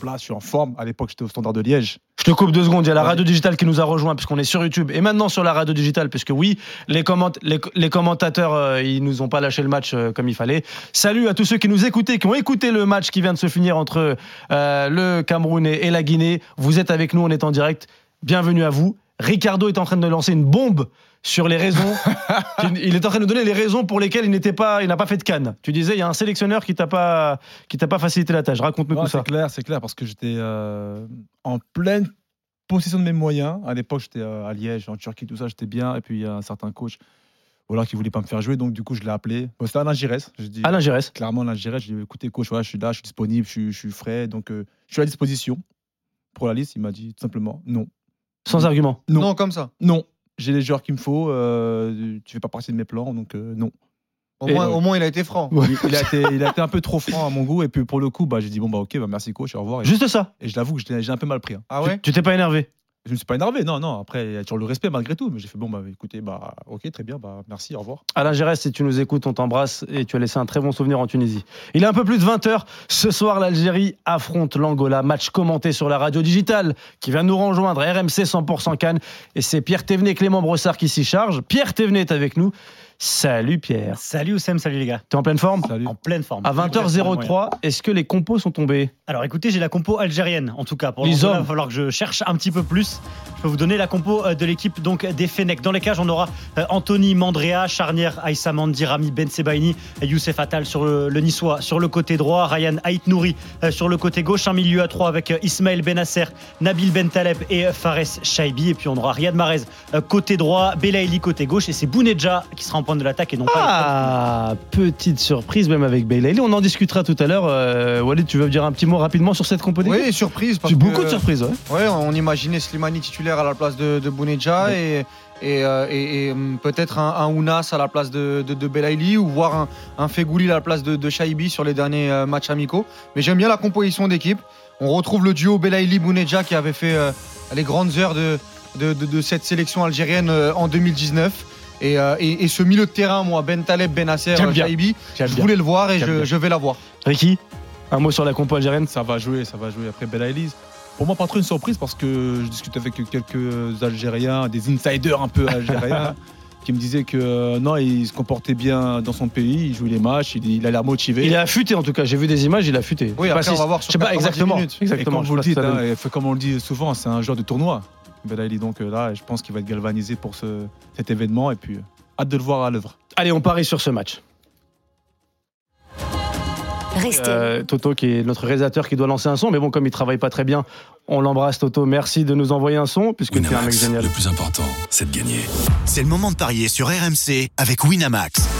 place, je suis en forme. À l'époque, j'étais au Standard de Liège. Je te coupe deux secondes. Il y a la radio digitale qui nous a rejoint puisqu'on est sur YouTube et maintenant sur la radio digitale puisque oui, les, comment- les, les commentateurs euh, ils nous ont pas lâché le match euh, comme il fallait. Salut à tous ceux qui nous écoutaient, qui ont écouté le match qui vient de se finir entre euh, le Cameroun et, et la Guinée. Vous êtes avec nous, on est en direct. Bienvenue à vous. Ricardo est en train de lancer une bombe sur les raisons. il est en train de nous donner les raisons pour lesquelles il n'était pas, il n'a pas fait de canne. Tu disais, il y a un sélectionneur qui t'a pas, qui t'a pas facilité la tâche. Raconte-nous Ouais, tout ça. c'est clair, c'est clair, parce que j'étais euh, en pleine possession de mes moyens. À l'époque, j'étais euh, à Liège, en Turquie, tout ça, j'étais bien. Et puis, il y a un certain coach voilà, qui voulait pas me faire jouer. Donc, du coup, je l'ai appelé. Bon, C'était Alain Giresse. Je dis, Alain Giresse. Clairement, Alain Giresse. Je lui ai dit, écoutez, coach, voilà, je suis là, je suis disponible, je suis, je suis frais. Donc, euh, je suis à disposition pour la liste. Il m'a dit tout simplement non. Sans argument. Non. Non, comme ça. Non. J'ai les joueurs qu'il me faut. euh, tu fais pas partie de mes plans. Donc, euh, non. Au, moins, au moins, il a été franc. Il, il a été, il a été un peu trop franc à mon goût. Et puis, pour le coup, bah, j'ai dit, bon, bah, ok, bah, merci, coach, au revoir. Et, Juste ça. et je l'avoue que j'ai j'ai un peu mal pris. hein. Ah ouais? Tu t'es pas énervé? Je me suis pas énervé, non, non. Après, il y a toujours le respect malgré tout. Mais j'ai fait, bon, bah, écoutez, bah, ok, très bien, bah, merci, au revoir. Alain Gérès, si tu nous écoutes, on t'embrasse et tu as laissé un très bon souvenir en Tunisie. Il est un peu plus de 20h. Ce soir, l'Algérie affronte l'Angola. Match commenté sur la radio digitale qui vient nous rejoindre. RMC 100% Cannes. Et c'est Pierre Thévenet et Clément Brossard qui s'y chargent. Pierre Thévenet est avec nous. Salut Pierre. Salut Oussem, salut les gars. T'es en pleine forme Salut. En pleine forme. À 20h03, est-ce que les compos sont tombés? Alors écoutez, j'ai la compo algérienne en tout cas. Pour Les hommes. Il va falloir que je cherche un petit peu plus. Je peux vous donner la compo euh, de l'équipe donc des Fenech. Dans les cages, on aura euh, Anthony Mandrea, charnière Aïssa Mandi, Rami Ben Sebaini, et Youssef Attal sur le, le niçois sur le côté droit, Ryan Haït Nouri euh, sur le côté gauche, un milieu à trois avec euh, Ismaël Benasser, Nabil Ben Taleb et euh, Fares Shaibi. Et puis on aura Riyad Mahrez euh, côté droit, Belaïli côté gauche et c'est Bounedja qui sera en de l'attaque et non pas. Ah, petite surprise même avec Belaïli. On en discutera tout à l'heure. Euh, Walid, tu veux me dire un petit mot rapidement sur cette compo d'équipe Oui, surprise. Parce C'est beaucoup de surprises, ouais. Ouais, on imaginait Slimani titulaire à la place de, de Bounedja et, et, euh, et- et, hum, peut-être un, un Ounas à la place de, de, de Belaïli ou voir un, un Fegouli à la place de, de Shaibi sur les derniers euh, matchs amicaux. Mais j'aime bien la composition d'équipe. On retrouve le duo Belaïli-Bounedja qui avait fait euh, les grandes heures de, de, de- de cette sélection algérienne euh, en 2019. Et, euh, et- et ce milieu de terrain, moi, Ben Taleb, Benasser, J'aime bien. Shaibi, J'aime je bien. voulais le voir et je, je vais l'avoir. Ricky, un mot sur la compo algérienne Ça va jouer, ça va jouer. Après Belaïli, pour moi, pas trop une surprise parce que je discute avec quelques Algériens, des insiders un peu algériens, qui me disaient que euh, non, il se comportait bien dans son pays, il jouait les matchs, il, il a l'air motivé. Il est affûté en tout cas, j'ai vu des images, il est affûté. Oui, Je après, pas on va voir Je sur sais pas 90 exactement. Et Exactement. comme je vous le dites, hein, comme on le dit souvent, c'est un joueur de tournoi. Belaïli, donc euh, là, je pense qu'il va être galvanisé pour ce- cet événement et puis euh, hâte de le voir à l'œuvre. Allez, on parie sur ce match. Restez. Euh, Toto, qui est notre réalisateur, qui doit lancer un son, mais bon, comme il travaille pas très bien, on l'embrasse, Toto. Merci de nous envoyer un son, puisque tu es un mec génial. le plus important, c'est de gagner. C'est le moment de parier sur RMC avec Winamax.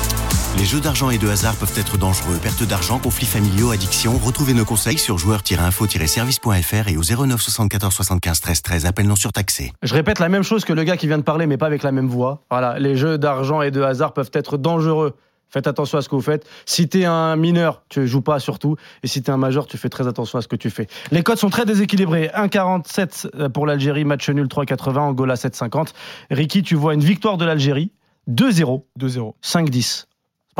Les jeux d'argent et de hasard peuvent être dangereux. Perte d'argent, conflits familiaux, addiction. Retrouvez nos conseils sur joueurs-info-service.fr et au 09 74 75 13 13. Appel non surtaxé. Je répète la même chose que le gars qui vient de parler, mais pas avec la même voix. Voilà, les jeux d'argent et de hasard peuvent être dangereux. Faites attention à ce que vous faites. Si t'es un mineur, tu joues pas surtout. Et si t'es un majeur, tu fais très attention à ce que tu fais. Les codes sont très déséquilibrés. 1,47 pour l'Algérie, match nul 3,80, Angola 7,50. Ricky, tu vois une victoire de l'Algérie 2-0, 2-0. 5-10.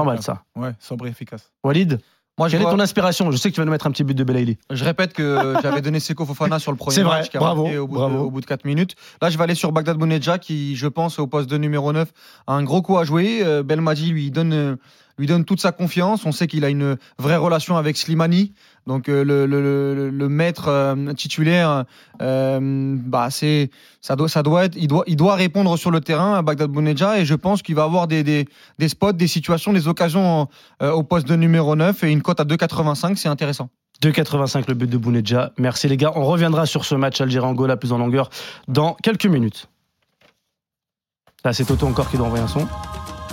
Pas mal ça. Ouais, sobre et efficace. Walid, Moi, quelle est vois- ton inspiration Je sais que tu vas nous mettre un petit but de Belaïli. je répète que j'avais donné Seko Fofana sur le premier C'est vrai, match qui a bravo, au bout, bravo. De, au bout de 4 minutes. Là, je vais aller sur Bagdad Bounedja qui, je pense, au poste de numéro 9, a un gros coup à jouer. Euh, Belmadi lui donne, euh, lui donne toute sa confiance. On sait qu'il a une vraie relation avec Slimani. Donc, euh, le, le- le- maître euh, titulaire, euh, bah, c'est, ça, doit, ça doit être, il, doit, il doit répondre sur le terrain à Bagdad Bounedja. Et je pense qu'il va avoir des, des, des spots, des situations, des occasions au poste de numéro 9 et une cote à 2,85. C'est intéressant. 2,85 le but de Bounedja. Merci les gars. On reviendra sur ce match Algérie-Angola plus en longueur dans quelques minutes. Là, c'est Toto encore qui doit envoyer un son.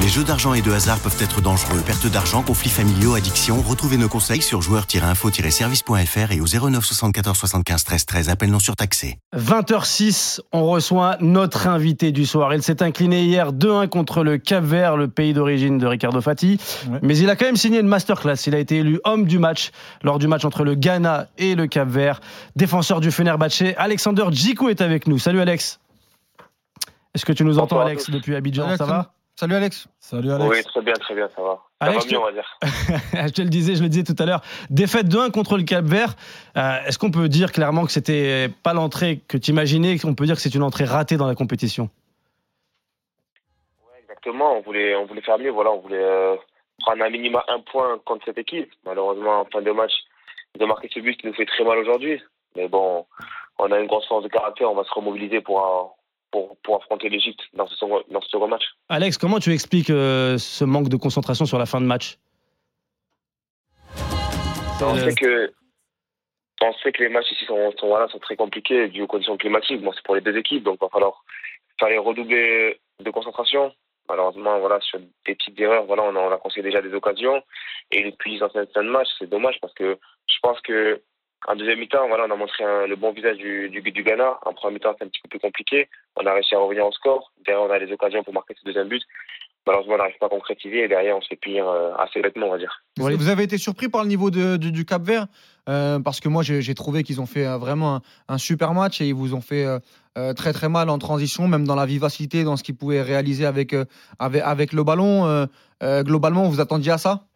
Les jeux d'argent et de hasard peuvent être dangereux. Perte d'argent, conflits familiaux, addiction. Retrouvez nos conseils sur joueurs-info-service.fr et au 09 74 75 13 13. Appel non surtaxé. 20h06, on reçoit notre invité du soir. Il s'est incliné hier 2-1 contre le Cap Vert, le pays d'origine de Ricardo Fati. Ouais. Mais il a quand même signé une masterclass. Il a été élu homme du match lors du match entre le Ghana et le Cap Vert. Défenseur du Fenerbahçe, Alexander Djikou est avec nous. Salut Alex. Est-ce que tu nous entends Alex depuis Abidjan? Ça va? Salut Alex. Salut Alex. Oui, très bien, très bien, ça va. Ça Alex, va mieux, on va dire. je te le disais, je le disais tout à l'heure, défaite de 1 contre le Cap Vert. Euh, Est-ce qu'on peut dire clairement que c'était pas l'entrée que tu imaginais, qu'on peut dire que c'est une entrée ratée dans la compétition? Ouais, exactement, on voulait, on voulait faire mieux, voilà, on voulait euh, prendre un minima un point contre cette équipe. Malheureusement, en fin de match, de marquer ce but qui nous fait très mal aujourd'hui. Mais bon, on a une grosse force de caractère, on va se remobiliser pour, euh, pour, pour affronter l'Égypte dans ce, dans ce second match. Alex, comment tu expliques euh, ce manque de concentration sur la fin de match? On sait que on sait que les matchs ici sont, sont, voilà, sont très compliqués dû aux conditions climatiques. Bon, c'est pour les deux équipes, donc il va falloir fallait redoubler de concentration. Malheureusement, voilà, sur des petites erreurs, voilà, on a, on a conseillé déjà des occasions. Et depuis dans cette fin de match, c'est dommage parce que je pense que en deuxième mi-temps, voilà, on a montré un- le bon visage du, du, du Ghana. En première mi-temps, c'est un petit peu plus compliqué. On a réussi à revenir au score. Derrière, on a les occasions pour marquer ce deuxième but. Malheureusement, on n'arrive pas à concrétiser. Et derrière, on se fait punir euh, assez bêtement, on va dire. Vous avez été surpris par le niveau de- du, du Cap Vert Euh, Parce que moi, j'ai j'ai trouvé qu'ils ont fait euh, vraiment un, un super match et ils vous ont fait euh, euh, très très mal en transition, même dans la vivacité, dans ce qu'ils pouvaient réaliser avec, euh, avec, avec le ballon. Euh, euh, globalement, vous attendiez à ça?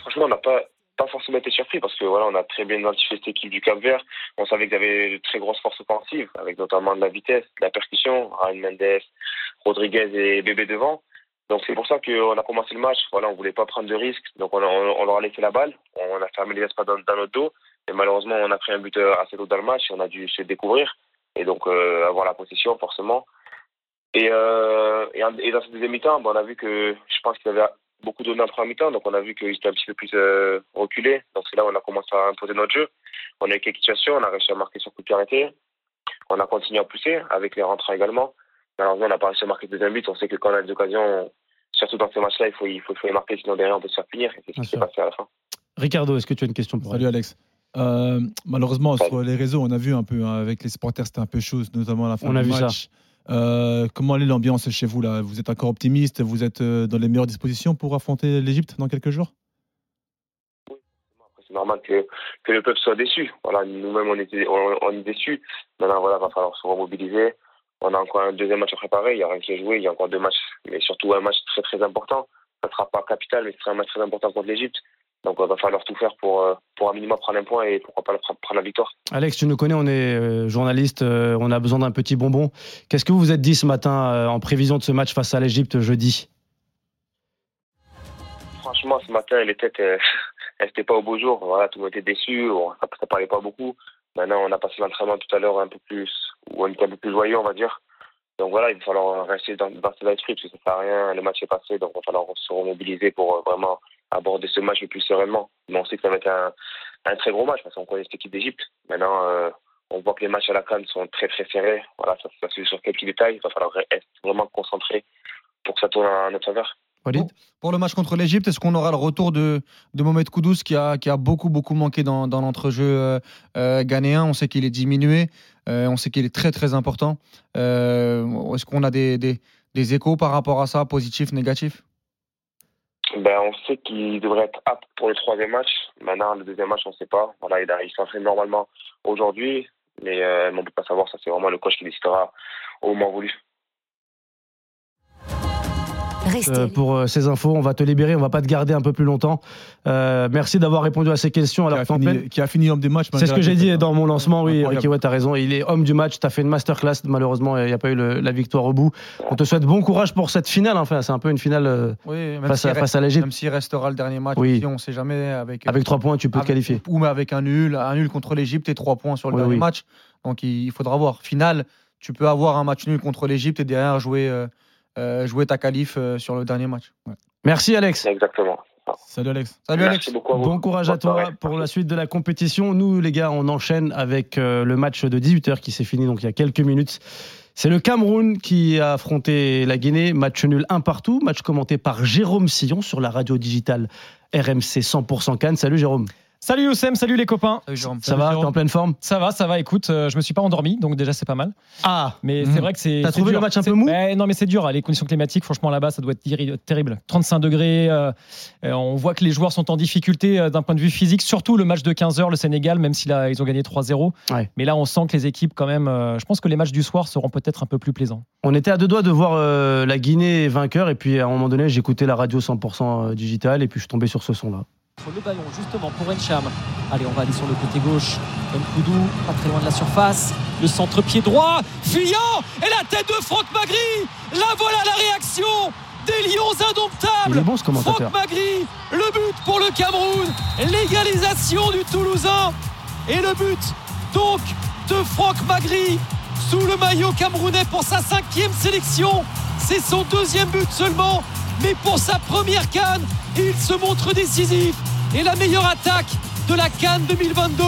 Franchement, on n'a pas, forcément été surpris parce que voilà, on a très bien identifié cette équipe du Cap Vert. On savait qu'ils avaient de très grosses forces offensives, avec notamment de la vitesse, de la percussion, Ryan Mendes, Rodriguez et Bébé devant. Donc c'est pour ça qu'on a commencé le match. Voilà, on voulait pas prendre de risques, donc on, leur a laissé la balle. On a fermé les espaces dans, dans notre dos. Et malheureusement, on a pris un but euh, assez tôt dans le match et on a dû se découvrir et donc euh, avoir la possession forcément. Et, euh, et, dans ce deuxième mi-temps, ben, on a vu que je pense qu'il avait beaucoup donné en première mi-temps, donc on a vu qu'ils étaient un petit peu plus euh, reculés. Donc c'est là où on a commencé à imposer notre jeu. On a eu quelques situations, on a réussi à marquer sur coup de pied arrêté. On a continué à pousser avec les rentrants également. Malheureusement, on n'a pas réussi à marquer le deuxième but. On sait que quand on a des occasions, surtout dans ces matchs-là, il faut, il, faut, il faut les marquer, sinon derrière on peut se faire finir. Et c'est ce qui s'est sûr. passé à la fin. Ricardo, est-ce que tu as une question pour Salut Alex. Euh, malheureusement, sur les réseaux, on a vu un peu hein, avec les supporters, c'était un peu chaud, notamment à la fin On du a vu match. Euh, comment est l'ambiance chez vous là? Vous êtes encore optimiste? Vous êtes euh, dans les meilleures dispositions pour affronter l'Égypte dans quelques jours? Après, C'est normal que, le peuple soit déçu. Voilà, nous-mêmes, on, on, on est déçus. Maintenant, voilà, va falloir se remobiliser. On a encore un deuxième match à préparer. Il n'y a rien qui est joué. Il y a encore deux matchs, mais surtout un match très très important. Ça ne sera pas capital, mais ce sera un match très important contre l'Égypte. Donc, il va falloir tout faire pour, euh, pour un minimum prendre un point et pourquoi pas prendre la victoire. Alex, tu nous connais, on est euh, journaliste, euh, on a besoin d'un petit bonbon. Qu'est-ce que vous vous êtes dit ce matin euh, en prévision de ce match face à l'Égypte jeudi? Franchement, ce matin, les têtes, euh, elles n'étaient pas au beau jour. Voilà, tout le monde était déçu. On- Ça ne parlait pas beaucoup. Maintenant, on a passé l'entraînement tout à l'heure un peu plus, était un peu plus joyeux, on va dire. Donc voilà, il va falloir rester dans, dans cet esprit, parce que ça ne sert à rien. Le match est passé, donc il va falloir se remobiliser pour euh, vraiment aborder ce match le plus sereinement. Mais on sait que ça va être un, un très gros match, parce qu'on connaît cette équipe d'Égypte. Maintenant, euh, on voit que les matchs à la Cannes sont très très serrés. Voilà, ça, ça se sur quelques détails. Il va falloir être vraiment concentré pour que ça tourne en notre faveur. Walid? Pour le match contre l'Égypte, est-ce qu'on aura le retour de, de Mohamed Koudous qui a, qui a beaucoup, beaucoup manqué dans, dans l'entrejeu euh, euh, ghanéen? On sait qu'il est diminué, euh, on sait qu'il est très, très important. Euh, est-ce qu'on a des, des, des échos par rapport à ça, positifs, négatifs? Ben, on sait qu'il devrait être apte pour le troisième match. Maintenant, le deuxième match, on ne sait pas. Voilà, il, a- il s'entraîne normalement aujourd'hui, mais, euh, mais on ne peut pas savoir. Ça, c'est vraiment le coach qui décidera au moment voulu. Restez. Euh, pour euh, ces infos. On va te libérer, on va pas te garder un peu plus longtemps. Euh, merci d'avoir répondu à ces questions. qui Alors a, fini, qui a fini homme des matchs. C'est ce que j'ai dit dans mon lancement, oui. Ricky, ouais, t'as raison. Il est homme du match, t'as fait une masterclass. Malheureusement, il n'y a pas eu le- la victoire au bout. On te souhaite bon courage pour cette finale. Enfin, c'est un peu une finale Oui, face, à, reste- face à l'Égypte. même s'il restera le dernier match, Oui. aussi, on ne sait jamais avec, Avec trois points, tu peux te qualifier. Ou mais avec un nul, un nul contre l'Égypte et trois points sur le Oui, dernier oui. match. Donc il, il faudra voir. Finale, tu peux avoir un match nul contre l'Égypte et derrière jouer, euh, jouer ta qualif euh, sur le dernier match. Merci Alex. Exactement. Salut Alex. Salut Merci Alex. beaucoup à vous. Bon courage à toi pour la suite de la compétition. Nous, les gars, on enchaîne avec euh, le match de 18h qui s'est fini donc il y a quelques minutes. C'est le Cameroun qui a affronté la Guinée. Match nul un partout. Match commenté par Jérôme Sillon sur la radio digitale RMC 100% Cannes. Salut Jérôme. Salut Oussem, salut les copains. Salut, Jérôme. Ça va T'es en pleine forme? Ça va, ça va. Écoute, euh, je me suis pas endormi, donc déjà c'est pas mal. Ah Mais Mhm. c'est vrai que c'est. T'as trouvé dur. le match un peu mou? Non, mais c'est dur. Les conditions climatiques, franchement, là-bas, ça doit être terri- terrible. 35 degrés. euh, euh, on voit que les joueurs sont en difficulté euh, d'un point de vue physique. Surtout le match de 15h, le Sénégal, même s'ils ils ont gagné 3-0. Ouais. Mais là, on sent que les équipes, quand même. euh, je pense que les matchs du soir seront peut-être un peu plus plaisants. On était à deux doigts de voir euh, la Guinée vainqueur et puis à un moment donné j'écoutais la radio 100% digital et puis je suis tombé sur ce son là. Sur le ballon, justement, pour Encham. Allez, on va aller sur le côté gauche. Nkoudou, pas très loin de la surface. Le centre-pied droit. Fuyant Et la tête de Franck Magri La voilà la réaction des Lions indomptables bon. Franck Magri, le but pour le Cameroun, l'égalisation du Toulousain et le but donc de Franck Magri sous le maillot camerounais pour sa cinquième sélection. C'est son deuxième but seulement, mais pour sa première canne, il se montre décisif et la meilleure attaque de la canne 2022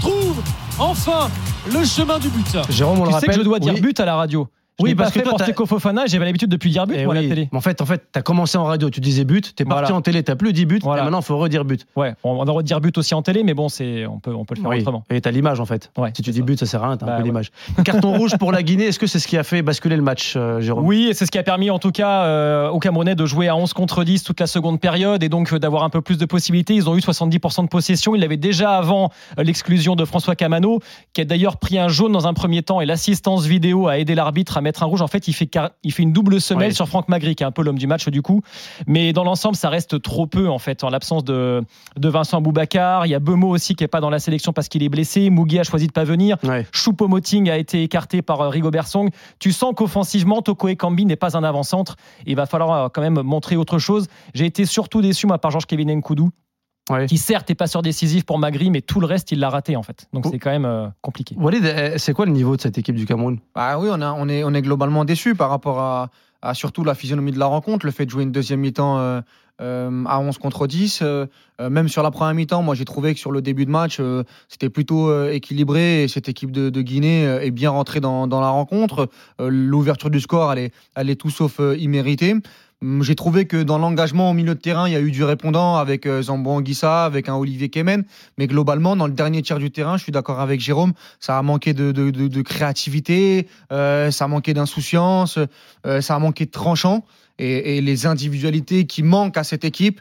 trouve enfin le chemin du but. Jérôme on tu le sais rappelle. que je dois dire Oui. but à la radio. Je Oui, parce pas que fait pour Fofana, j'avais l'habitude depuis dire but Eh moi, à oui. la télé. En fait, en fait, t'as commencé en radio, tu disais but, t'es parti Voilà. en télé, t'as plus dit but, Voilà. et maintenant faut redire but. Ouais, on a le droit de dire but aussi en télé, mais bon, c'est on peut on peut le faire Oui. autrement. Et t'as l'image en fait. Ouais, si tu dis ça. but, ça sert à rien, t'as Bah, un peu ouais. l'image. Carton rouge pour la Guinée, est-ce que c'est ce qui a fait basculer le match, euh, Jérôme? Oui, et c'est ce qui a permis en tout cas euh, aux Camerounais de jouer à 11 contre 10 toute la seconde période et donc euh, d'avoir un peu plus de possibilités. Ils ont eu 70% de possession. Ils l'avaient déjà avant euh, l'exclusion de François Camano, qui a d'ailleurs pris un jaune dans un premier temps et l'assistance vidéo a aidé l'arbitre à mettre un rouge. En fait, il fait, car- il fait une double semelle Ouais. sur Franck Magri, qui est un peu l'homme du match du coup. Mais dans l'ensemble, ça reste trop peu en fait, en l'absence de, de Vincent Boubacar. Il y a Bemo aussi qui est pas dans la sélection parce qu'il est blessé. Mougui a choisi de pas venir. Ouais. Choupo-Moting a été écarté par euh, Rigobert Song. Tu sens qu'offensivement, Toko Ekambi n'est pas un avant-centre. Il va falloir euh, quand même montrer autre chose. J'ai été surtout déçu moi, par Georges-Kevin Nkoudou, Ouais. qui certes est passeur décisif pour Magri, mais tout le reste, il l'a raté en fait. Donc c'est quand même euh, compliqué. Walid, eh, c'est quoi le niveau de cette équipe du Cameroun? Bah oui, on, a- on, est, on est globalement déçu par rapport à, à surtout la physionomie de la rencontre, le fait de jouer une deuxième mi-temps euh, euh, à 11 contre 10. euh, euh, même sur la première mi-temps, moi j'ai trouvé que sur le début de match, euh, c'était plutôt euh, équilibré et cette équipe de, de Guinée est bien rentrée dans, dans la rencontre. Euh, L'ouverture du score, elle est, elle est tout sauf euh, imméritée. Hum, J'ai trouvé que dans l'engagement au milieu de terrain, il y a eu du répondant avec euh, Zambo Anguissa, avec un Olivier Kemen. Mais globalement, dans le dernier tiers du terrain, je suis d'accord avec Jérôme, ça a manqué de, de- créativité, euh, ça a manqué d'insouciance, euh, ça a manqué de tranchant. Et les individualités qui manquent à cette équipe,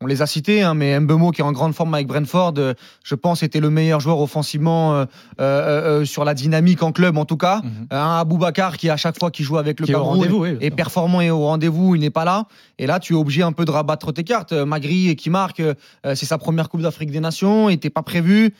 on les a citées, hein, mais Mbemo qui est en grande forme avec Brentford, euh, je pense était le meilleur joueur offensivement euh, euh, sur la dynamique en club en tout cas. Mhm. Un Aboubacar qui à chaque fois qu'il joue avec le Qui Cameroun oui, est performant et au rendez-vous, il n'est pas là. Et là, tu es obligé un peu de rabattre tes cartes. Magri qui marque, c'est sa première Coupe d'Afrique des Nations, il n'était pas prévu.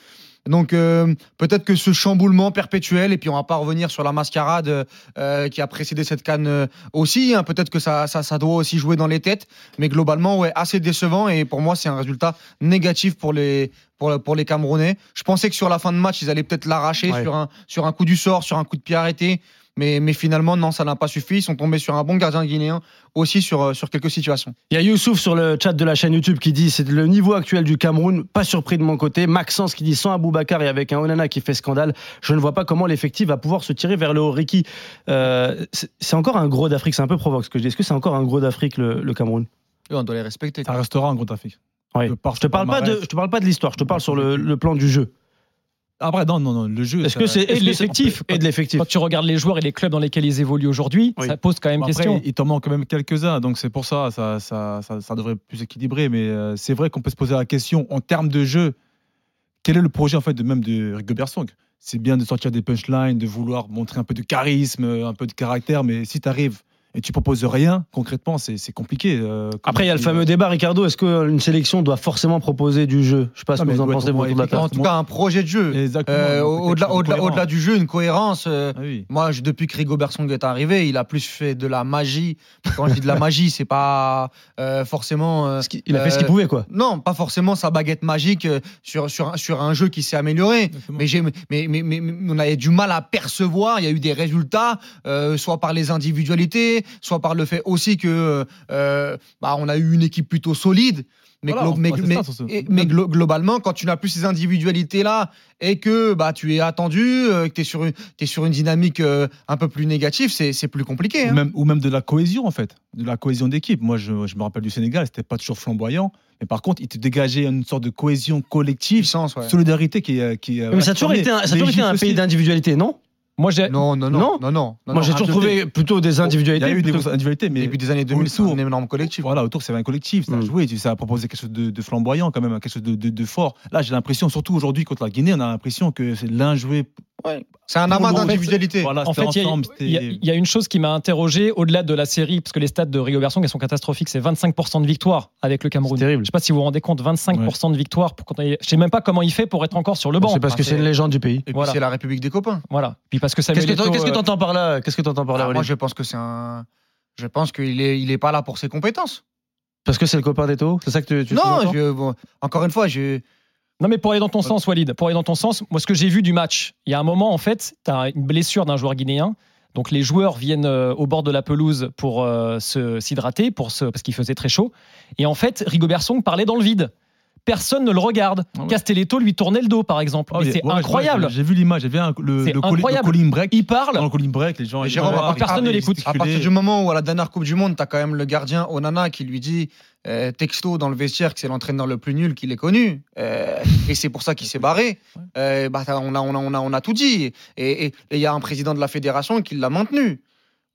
Donc euh, peut-être que ce chamboulement perpétuel, et puis on va pas revenir sur la mascarade euh, qui a précédé cette canne euh, aussi, hein, peut-être que ça, ça, ça doit aussi jouer dans les têtes, mais globalement, ouais, assez décevant, et pour moi, c'est un résultat négatif pour les, pour, pour les Camerounais. Je pensais que sur la fin de match, ils allaient peut-être l'arracher Ouais. sur, un, sur un coup du sort, sur un coup de pied arrêté, mais, mais finalement, non, ça n'a pas suffi. Ils sont tombés sur un bon gardien guinéen aussi sur, euh, sur quelques situations. Il y a Youssouf sur le chat de la chaîne YouTube qui dit c'est le niveau actuel du Cameroun, pas surpris de mon côté. Maxence qui dit sans Aboubacar et avec un Onana qui fait scandale, je ne vois pas comment l'effectif va pouvoir se tirer vers le haut. Ricky, euh, c'est encore un gros d'Afrique, c'est un peu provoque ce que je dis. Est-ce que c'est encore un gros d'Afrique le, le Cameroun? On doit les respecter. Ça restera un gros. Ouais. Par Je te son parle pas de, palmarès. je te parle pas de l'histoire, je te parle sur le, le plan du jeu. Après, non, non, non, le jeu. Est-ce que c'est de que c'est- l'effectif. et de l'effectif Quand tu regardes les joueurs et les clubs dans lesquels ils évoluent aujourd'hui, Oui. ça pose quand même Bon, Après, question. il t'en manque quand même quelques-uns, donc c'est pour ça, ça, ça, ça, ça devrait plus équilibrer. Mais euh, c'est vrai qu'on peut se poser la question en termes de jeu. Quel est le projet en fait de même de Rigobert Song C'est bien de sortir des punchlines, de vouloir montrer un peu de charisme, un peu de caractère, mais si tu arrives et tu proposes rien, concrètement, c'est c'est compliqué. euh, Après, il y a le fameux débat, Ricardo. Est-ce qu'une sélection doit forcément proposer du jeu? Je sais pas ce que vous en pensez, vous, de. En tout cas, un projet de jeu. Exactement. Euh, au-delà, du jeu, une cohérence. euh, Ah oui. Moi, je- depuis que Rigobert Song est arrivé, il a plus fait de la magie. Quand je dis de la magie, c'est pas euh, forcément. euh, Il a fait ce qu'il euh, pouvait, quoi. non, pas forcément sa baguette magique euh, sur, sur, un- sur un jeu qui s'est amélioré. Mais, j'ai- mais, mais, mais- mais on avait du mal à percevoir. Il y a eu des résultats, euh, soit par les individualités, soit par le fait aussi que euh, bah, on a eu une équipe plutôt solide. Mais, Voilà, glo- on- mais, mais- ça, sur ce- et- mais glo- globalement, quand tu n'as plus ces individualités-là et que bah, tu es attendu, euh, que tu es, sur une- t'es sur une dynamique euh, un peu plus négative, c'est c'est plus compliqué. Ou hein. même, ou même de la cohésion, en fait, de la cohésion d'équipe. Moi, je, je me rappelle du Sénégal, c'était pas toujours flamboyant, Mais par contre, il te dégageait une sorte de cohésion collective, Puissance, ouais. solidarité qui est. Qui, Mais ça a toujours été un, ça a toujours été un L'Égypte pays d'individualité, non? Moi, j'ai. Non, non, non, Non non, non. non, Moi, j'ai toujours trouvé plutôt des Il y individualités. a eu des plutôt- grosses individualités, mais Début des années 2000, c'est un énorme collectif. Voilà, autour, c'est un collectif, ça a Mm. joué, ça a proposé quelque chose de, de flamboyant quand même, quelque chose de, de- de fort. Là, j'ai l'impression, surtout aujourd'hui contre la Guinée, on a l'impression que c'est l'un joué. C'est un amas d'individualité. Voilà, En fait, il y a- il y, il une chose qui m'a interrogé au-delà de la série, parce que les stats de Rigobert Song elles sont catastrophiques. C'est 25% de victoire avec le Cameroun. C'est terrible. Je sais pas si vous vous rendez compte, 25% de victoire. Pour quand est- Je sais même pas comment il fait pour être encore sur le banc. C'est parce que c'est une légende du pays. Et Voilà. c'est la République des copains. Voilà. Puis parce que Qu'est-ce que que euh, t'entends par là Qu'est-ce que t'entends par là, Ah, moi, je pense que c'est un. Je pense qu'il est, il est pas là pour ses compétences. Parce que c'est le copain d'Eto C'est ça que tu, tu non, sous-entends je, bon, encore une fois, je. Non, mais pour aller dans ton sens, Walid, pour aller dans ton sens, moi, ce que j'ai vu du match, il y a un moment, en fait, tu as une blessure d'un joueur guinéen. Donc, les joueurs viennent euh, au bord de la pelouse pour euh, se- s'hydrater, parce qu'il faisait très chaud. Et en fait, Rigobert Song parlait dans le vide. Personne ne le regarde. Ah ouais. Castelletto lui tournait le dos, par exemple. Ah, c'est ouais, incroyable. J'ai vu l'image, j'ai vu un- le, le, incroyable. calling break. Il parle. Dans le calling break, les gens. Ils Jérôme, personne ne l'écoute. À partir du moment où, à la dernière Coupe du Monde, tu as quand même le gardien Onana qui lui dit euh, texto dans le vestiaire que c'est l'entraîneur le plus nul qu'il ait connu. Euh, et c'est pour ça qu'il s'est barré. Euh, bah, t'as- on, a, on, a, on, a, on a tout dit. Et il y a un président de la fédération qui l'a maintenu.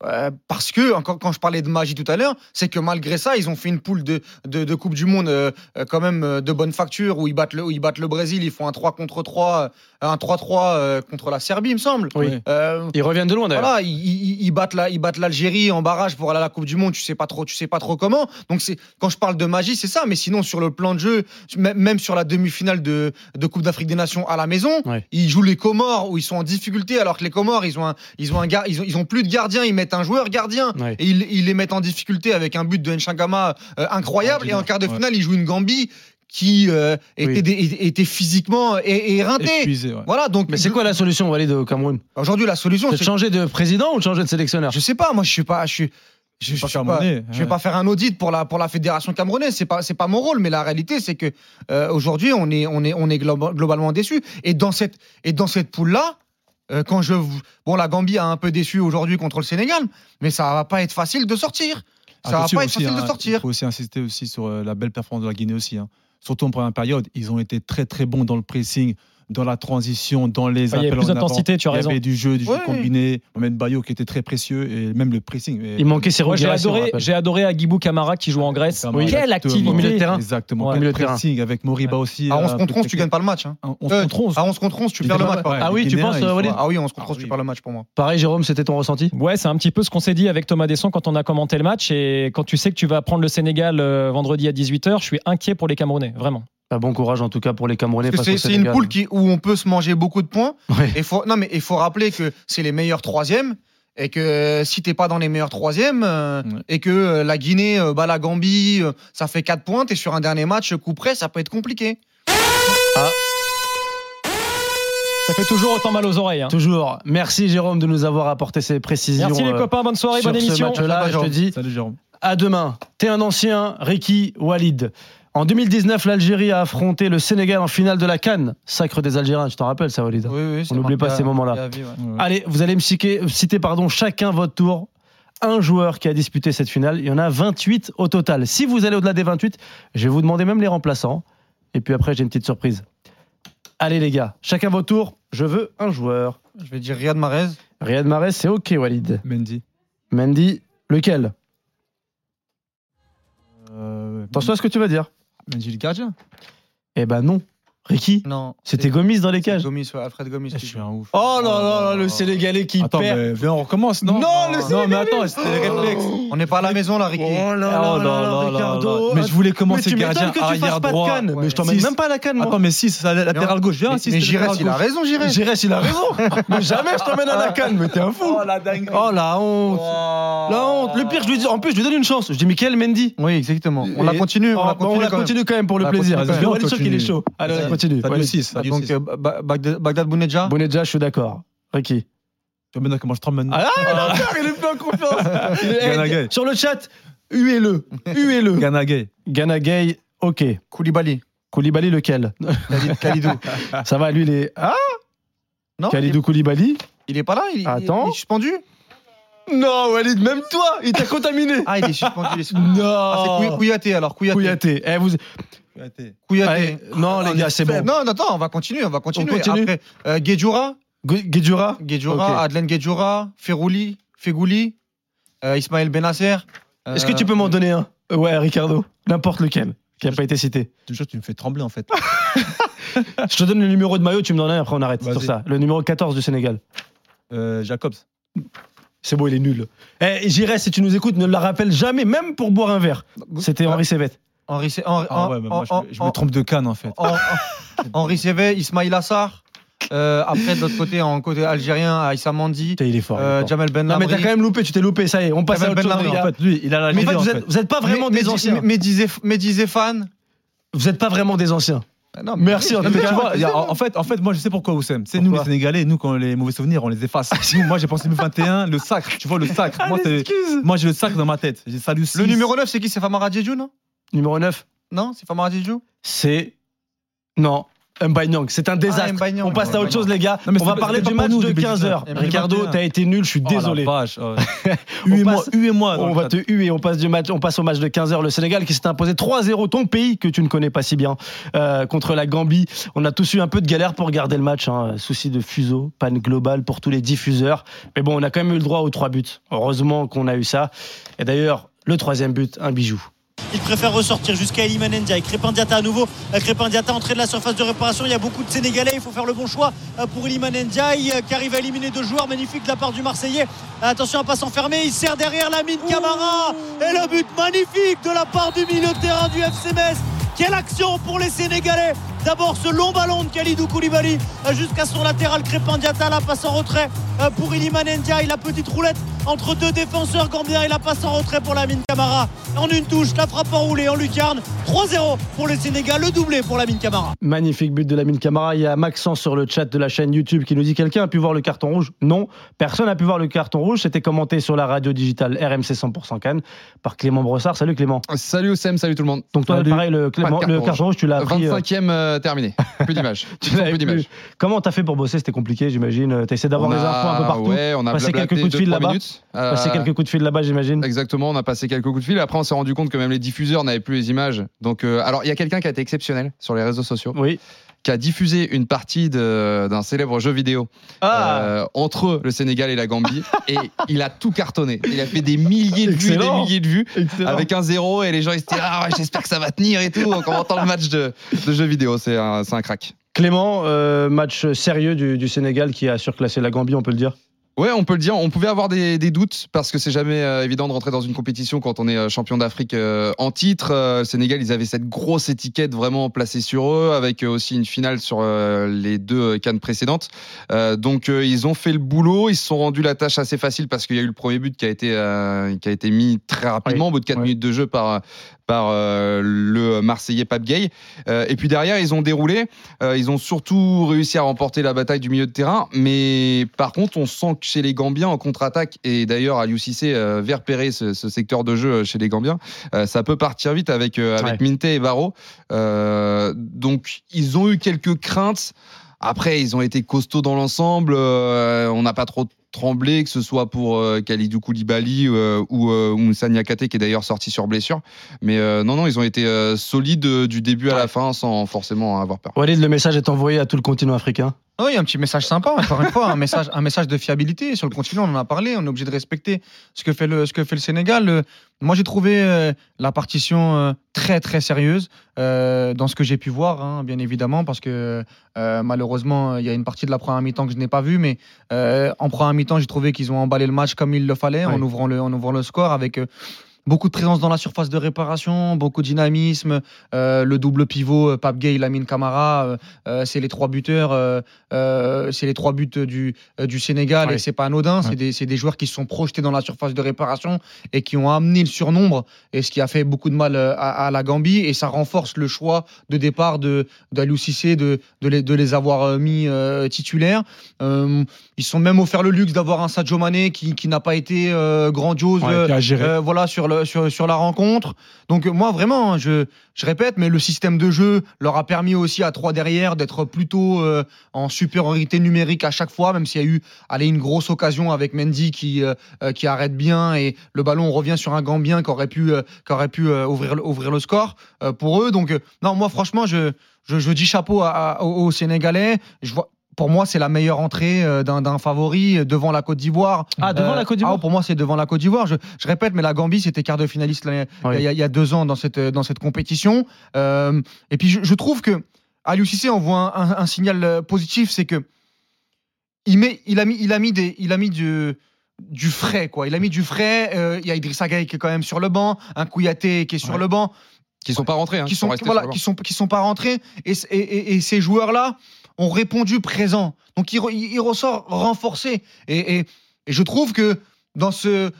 Euh, parce que, encore quand je parlais de magie tout à l'heure, c'est que malgré ça, ils ont fait une poule de, de, de Coupe du Monde euh, euh, quand même de bonne facture où ils battent le, où ils battent le Brésil, ils font un 3 contre 3, euh, un 3-3 euh, contre la Serbie, il me semble. Oui. Euh, Ils reviennent de loin d'ailleurs. voilà, ils, ils- ils battent la- ils battent l'Algérie en barrage pour aller à la Coupe du Monde. Tu sais pas trop, tu sais pas trop comment. Donc c'est quand je parle de magie, c'est ça. Mais sinon sur le plan de jeu, même sur la demi-finale de, de Coupe d'Afrique des Nations à la maison, ils jouent les Comores où ils sont en difficulté alors que les Comores ils ont un, ils ont un ils ont, ils ont plus de gardien. Ils mettent un joueur gardien Ouais. et ils, ils les mettent en difficulté avec un but de Nchangama euh, incroyable. Et en quart de finale, ils jouent une Gambie qui euh, était, Oui. dé- était physiquement é- éreintée. Épuisé, ouais. Voilà, donc Mais c'est quoi la solution, Walid, au Cameroun? Aujourd'hui la solution C'est de changer de président ou de changer de sélectionneur? Je sais pas, moi je suis pas, je suis, je, pas, vais pas faire un audit pour la pour la fédération camerounaise, c'est pas c'est pas mon rôle, mais la réalité c'est que euh, aujourd'hui on est on est on est globa- globalement déçu et dans cette et dans cette poule là. Quand je bon la Gambie a un peu déçu aujourd'hui contre le Sénégal, mais ça va pas être facile de sortir. Ça va pas être facile hein, de Il sortir. faut aussi insister aussi sur euh, la belle performance de la Guinée aussi. hein. Surtout en première période, ils ont été très très bons dans le pressing, dans la transition, dans les Il y avait appels plus d'intensité, tu as Il y raison. avait du jeu, du jeu combiné. Mohamed Bayo qui était très précieux et même le pressing. Et- Il manquait ses Moi, j'ai on adoré, j'ai adoré Agibou Camara qui joue en Grèce. Quelle activité Au milieu de terrain. Exactement. Ouais. Quel Milieu de terrain. pressing avec Moriba aussi. À euh, 11 un contre peu 11, tu gagnes pas le match. hein. À 11 Euh, contre 11. À 11 contre 11, tu perds le match. par ouais, Ah oui, tu penses, Ah oui, 11 contre Ah 11, oui. tu perds le match pour moi. Pareil, Jérôme, c'était ton ressenti? Ouais, c'est un petit peu ce qu'on s'est dit avec Thomas Desson quand on a commenté le match. Et quand tu sais que tu vas prendre le Sénégal euh, vendredi à 18h, je suis inquiet pour les Camerounais, vraiment. Bah, Bon courage en tout cas pour les Camerounais. Parce que face c'est une poule qui, où on peut se manger beaucoup de points. Ouais. Et faut, non, mais il faut rappeler que c'est les meilleurs troisièmes. Et que si t'es pas dans les meilleurs troisièmes, euh, Ouais. et que euh, la Guinée euh, bat la Gambie, euh, ça fait 4 points, t'es sur un dernier match, coup près, ça peut être compliqué. Ça fait toujours autant mal aux oreilles. hein. Toujours. Merci Jérôme de nous avoir apporté ces précisions. Merci les euh, copains, bonne soirée, sur bonne ce émission. match-là. Je te dis Salut Jérôme. à demain. T'es un ancien, Ricky Walid. En 2019, l'Algérie a affronté le Sénégal en finale de la Cannes. Sacre des Algériens, tu t'en rappelles ça, Walid oui, On n'oublie pas ces moments-là. Allez, vous allez me citer, citer pardon, chacun votre tour un joueur qui a disputé cette finale. Il y en a 28 au total. Si vous allez au-delà des 28, je vais vous demander même les remplaçants. Et puis après, j'ai une petite surprise. Allez les gars, chacun votre tour. Je veux un joueur. Je vais dire Riyad Mahrez. Riyad Mahrez, c'est OK, Walid. Mendy. Mendy, lequel? Euh, Attention à ce que tu vas dire. Mendy le gardien. Eh ben non. Ricky, Non. c'était Gomis dans les cages. Gomis, ouais, Alfred Gomis. Je suis un ouf. Oh là là là, le Sénégalais qui Attends, perd. mais viens, on recommence, non? Non, le Non, mais attends, c'était les réflexes. On n'est pas à la maison là, Ricky. Oh là là Oh là là, Ricardo. Mais je voulais Mais commencer tu gardien arrière pas de droit. canne. Ouais. Mais je t'emmène même pas à la canne, moi. Attends, mais 6, c'est la latéral gauche. Viens, Mais, six, mais Giresse, il a raison, Giresse. Giresse, il a raison. Mais jamais je t'emmène à la canne, mais t'es un fou. la dingue. Oh la honte. La honte. Le pire, je lui dis, en plus, je lui donne une chance. Je dis, Michael Mendy. Oui, exactement. On la continue. On Oh, la bon, continue. quand même. pour le On la plaisir. même. Walid, sûr qu'il est chaud. Allez, on. Continue. Salut Walid. 6. Salut Donc, 6. euh, Ba- Bagdad Bagdad Bounedja. Bounedja, je suis d'accord. Ricky. Tu vois maintenant comment je tremble maintenant. Ah, d'accord, il est plus en confiance. Sur le chat, huez-le. Huez-le. Ghana Gay. Gana Gay, ok. Koulibaly. Koulibaly, lequel? Khalid- Khalidou. Ça va, lui, il est. Ah Non il est, Khalidou Koulibaly il est pas là il, Attends. il est suspendu Non, Walid, même toi, il t'a contaminé. Ah, il est suspendu. il est suspendu. Ah, c'est Non. Kouy- Kouyaté alors, Kouyaté. Kouyaté. Eh, vous... Kouyaté. Allez, non, les gars, c'est bon. Non, attends, on va continuer, on va continuer. On continue Après, euh, Guedjura Guedjoura, Ok. Adlen Guedjoura, Ferouli, Fegouli, euh, Ismaël Benasser. euh, Est-ce que tu peux m'en donner un? Ouais, Ricardo. N'importe lequel, qui n'a pas été cité. Toujours, tu me fais trembler en fait. Je te donne le numéro de maillot, tu me donnes un, après on arrête sur ça. Le numéro 14 du Sénégal. Euh, Jacobs. C'est beau, il est nul. Eh, J'irai, si tu nous écoutes, ne le rappelle jamais, même pour boire un verre. C'était Henri Sévet. Henri, Henri- Ah ouais, mais moi, je, me- je me trompe de canne en fait. Hen- Hen- Henri Ismail Assar. Euh, après, de l'autre côté, en côté algérien, Aïssa Mandi, Putain, il est fort. il est euh, fort. Jamel Ben Non, mais t'as quand même loupé, tu t'es loupé, ça y est, on passe à Jamel autre chose, Ben les Lamri, gars. En fait, lui, il a la Mais en fait, vous êtes, vous êtes pas vraiment des anciens. Zéphane. Vous êtes pas vraiment des anciens. Non, mais- Merci, en Non, tout mais cas. tu vois, il y a- en, fait, en fait, moi je sais pourquoi Oussem. C'est nous les Pourquoi Sénégalais, nous quand les mauvais souvenirs, on les efface. Nous, moi j'ai pensé 2021, le sacre, tu vois le sacre. Moi, c'est- Excuse. moi j'ai le sacre dans ma tête. J'ai salut Le numéro 9, c'est qui? C'est Famara Diédhiou, non? Numéro 9, Non, c'est Famara Diédhiou c'est. Non. Mbanyang, c'est un désastre. Mbanyang, on passe à autre chose, les gars. Non, mais on va parler du match nous, de début 15h. 19. Ricardo, t'as été nul, je suis désolé. Oh, ouais. On Huez-moi, huez-moi. On va te huer. On passe, du match, on passe au match de 15h. Le Sénégal qui s'est imposé 3-0, ton pays que tu ne connais pas si bien, euh, contre la Gambie. On a tous eu un peu de galère pour regarder le match. hein. Souci de fuseau, panne globale pour tous les diffuseurs. Mais bon, on a quand même eu le droit aux trois buts. Heureusement qu'on a eu ça. Et d'ailleurs, le troisième but, un bijou. Il préfère ressortir jusqu'à Eliman Ndiaye. Crépin Diatta à nouveau. Euh, Crépin Diatta entrée de la surface de réparation. Il y a beaucoup de Sénégalais. Il faut faire le bon choix euh, pour Eliman Ndiaye euh, qui arrive à éliminer deux joueurs. Magnifique de la part du Marseillais. Attention à pas s'enfermer. Il sert derrière Lamine Camara. Et le but magnifique de la part du milieu de terrain du FC Metz. Quelle action pour les Sénégalais D'abord ce long ballon de Khalidou Koulibaly euh, jusqu'à son latéral Crépin Diatta. La passe en retrait euh, pour Iliman Ndiaye. La petite roulette entre deux défenseurs gambiens et la passe en retrait pour Lamine Camara. En une touche, la frappe enroulée en lucarne. 3-0 pour les Sénégal, le doublé pour Lamine Camara. Magnifique but de Lamine Camara. Il y a Maxence sur le chat de la chaîne YouTube qui nous dit quelqu'un a pu voir le carton rouge? Non, personne n'a pu voir le carton rouge. C'était commenté sur la radio digitale RMC 100% Cannes par Clément Brossard. Salut Clément. Salut Oussem, salut tout le monde. Donc toi, Salut. pareil, le, Clément- de le carton carton rouge, tu l'as pris. euh, 25e euh, terminé. Plus d'image. tu l'avais plus plus. d'image. Comment t'as fait pour bosser? C'était compliqué, j'imagine. T'as essayé d'avoir On des a- infos un peu partout. Ouais, on a quelques coups de fil là-bas. Passer Euh, quelques coups de fil là-bas, j'imagine. Exactement, on a passé quelques coups de fil. Après, on s'est rendu compte que même les diffuseurs n'avaient plus les images. Donc, euh, alors, il y a quelqu'un qui a été exceptionnel sur les réseaux sociaux, Oui. qui a diffusé une partie d'un célèbre jeu vidéo Ah euh, entre le Sénégal et la Gambie, et il a tout cartonné. Il a fait des milliers de vues, des milliers de vues, Excellent. avec un zéro, et les gens ils se disaient ah ouais, j'espère que ça va tenir et tout. En commentant le match de, de jeu vidéo, c'est un, c'est un crack. Clément, euh, match sérieux du, du Sénégal qui a surclassé la Gambie, on peut le dire? Ouais, on peut le dire. On pouvait avoir des, des doutes parce que c'est jamais euh, évident de rentrer dans une compétition quand on est euh, champion d'Afrique euh, en titre. Euh, le Sénégal, ils avaient cette grosse étiquette vraiment placée sur eux, avec aussi une finale sur les deux cannes précédentes. Donc ils ont fait le boulot. Ils se sont rendus la tâche assez facile parce qu'il y a eu le premier but qui a été qui a été mis très rapidement Oui. au bout de 4 Oui. minutes de jeu par par euh, le Marseillais Pape Gay. Euh, et puis derrière, ils ont déroulé. Euh, ils ont surtout réussi à remporter la bataille du milieu de terrain. Mais par contre, on sent que chez les Gambiens, en contre-attaque, et d'ailleurs, euh, vient repérer ce, ce secteur de jeu chez les Gambiens, ça peut partir vite avec, avec Ouais. Minte et Varro. Donc, ils ont eu quelques craintes. Après, ils ont été costauds dans l'ensemble. Euh, on n'a pas trop tremblé, que ce soit pour euh, Khalidou Koulibaly euh, ou, euh, ou Moussa Niakate, qui est d'ailleurs sorti sur blessure. Mais euh, non, non, ils ont été euh, solides euh, du début à la fin sans forcément avoir peur. Walid, le message est envoyé à tout le continent africain. Oui, il y a un petit message sympa, encore une fois, un message, un message de fiabilité. Sur le continent, on en a parlé, on est obligé de respecter ce que fait le, ce que fait le Sénégal. Euh, Moi, j'ai trouvé euh, la partition euh, très, très sérieuse dans ce que j'ai pu voir, hein, bien évidemment, parce que malheureusement, il y a une partie de la première mi-temps que je n'ai pas vue, mais en première mi-temps, j'ai trouvé qu'ils ont emballé le match comme il le fallait, en, Oui. ouvrant le, en ouvrant le score avec. Beaucoup de présence dans la surface de réparation, beaucoup de dynamisme, euh, le double pivot, euh, Pape Gay, Lamine Camara, euh, euh, c'est les trois buteurs, euh, c'est les trois buts du, du Sénégal Ouais. et c'est pas anodin. C'est des, des joueurs qui se sont projetés dans la surface de réparation et qui ont amené le surnombre et ce qui a fait beaucoup de mal à, à la Gambie et ça renforce le choix de départ de d'Aliou Cissé de, de, les, de les avoir mis titulaires. Ils se sont même offert le luxe d'avoir un Sadio Mané qui, qui n'a pas été grandiose Ouais, voilà sur le, sur, la rencontre. Donc, moi, vraiment, je, je répète, mais le système de jeu leur a permis aussi à trois derrière d'être plutôt euh, en supériorité numérique à chaque fois, même s'il y a eu allez, une grosse occasion avec Mendy qui, euh, euh, qui arrête bien et le ballon revient sur un Gambien qui aurait pu, aurait pu ouvrir, ouvrir le score pour eux. Donc, non, moi, franchement, je, je, dis chapeau aux Sénégalais. Je vois. Pour moi, c'est la meilleure entrée euh, d'un favori euh, devant la Côte d'Ivoire. Ah, devant la Côte d'Ivoire ah, Pour moi, c'est devant la Côte d'Ivoire. Je, je répète, mais la Gambie, c'était quart de finaliste Oui. il, y a, il y a deux ans dans cette, dans cette compétition. Euh, et puis, je, je trouve que Aliou Cissé envoie un, un- un signal positif, c'est que il, met, il, a mis, il a mis, des, il a mis du, du frais. Quoi. Il a mis du frais. euh, il y a Idrissa Gueye qui est quand même sur le banc, un Kouyaté qui est sur Ouais. le banc Qui sont pas rentrés. Hein, qui sont, restés voilà, sur le banc. qui sont, qui sont pas rentrés. Et, et- et- et ces joueurs-là ont répondu présent. Donc, il, re- il ressort renforcé. Et, et- et je trouve que dans ce.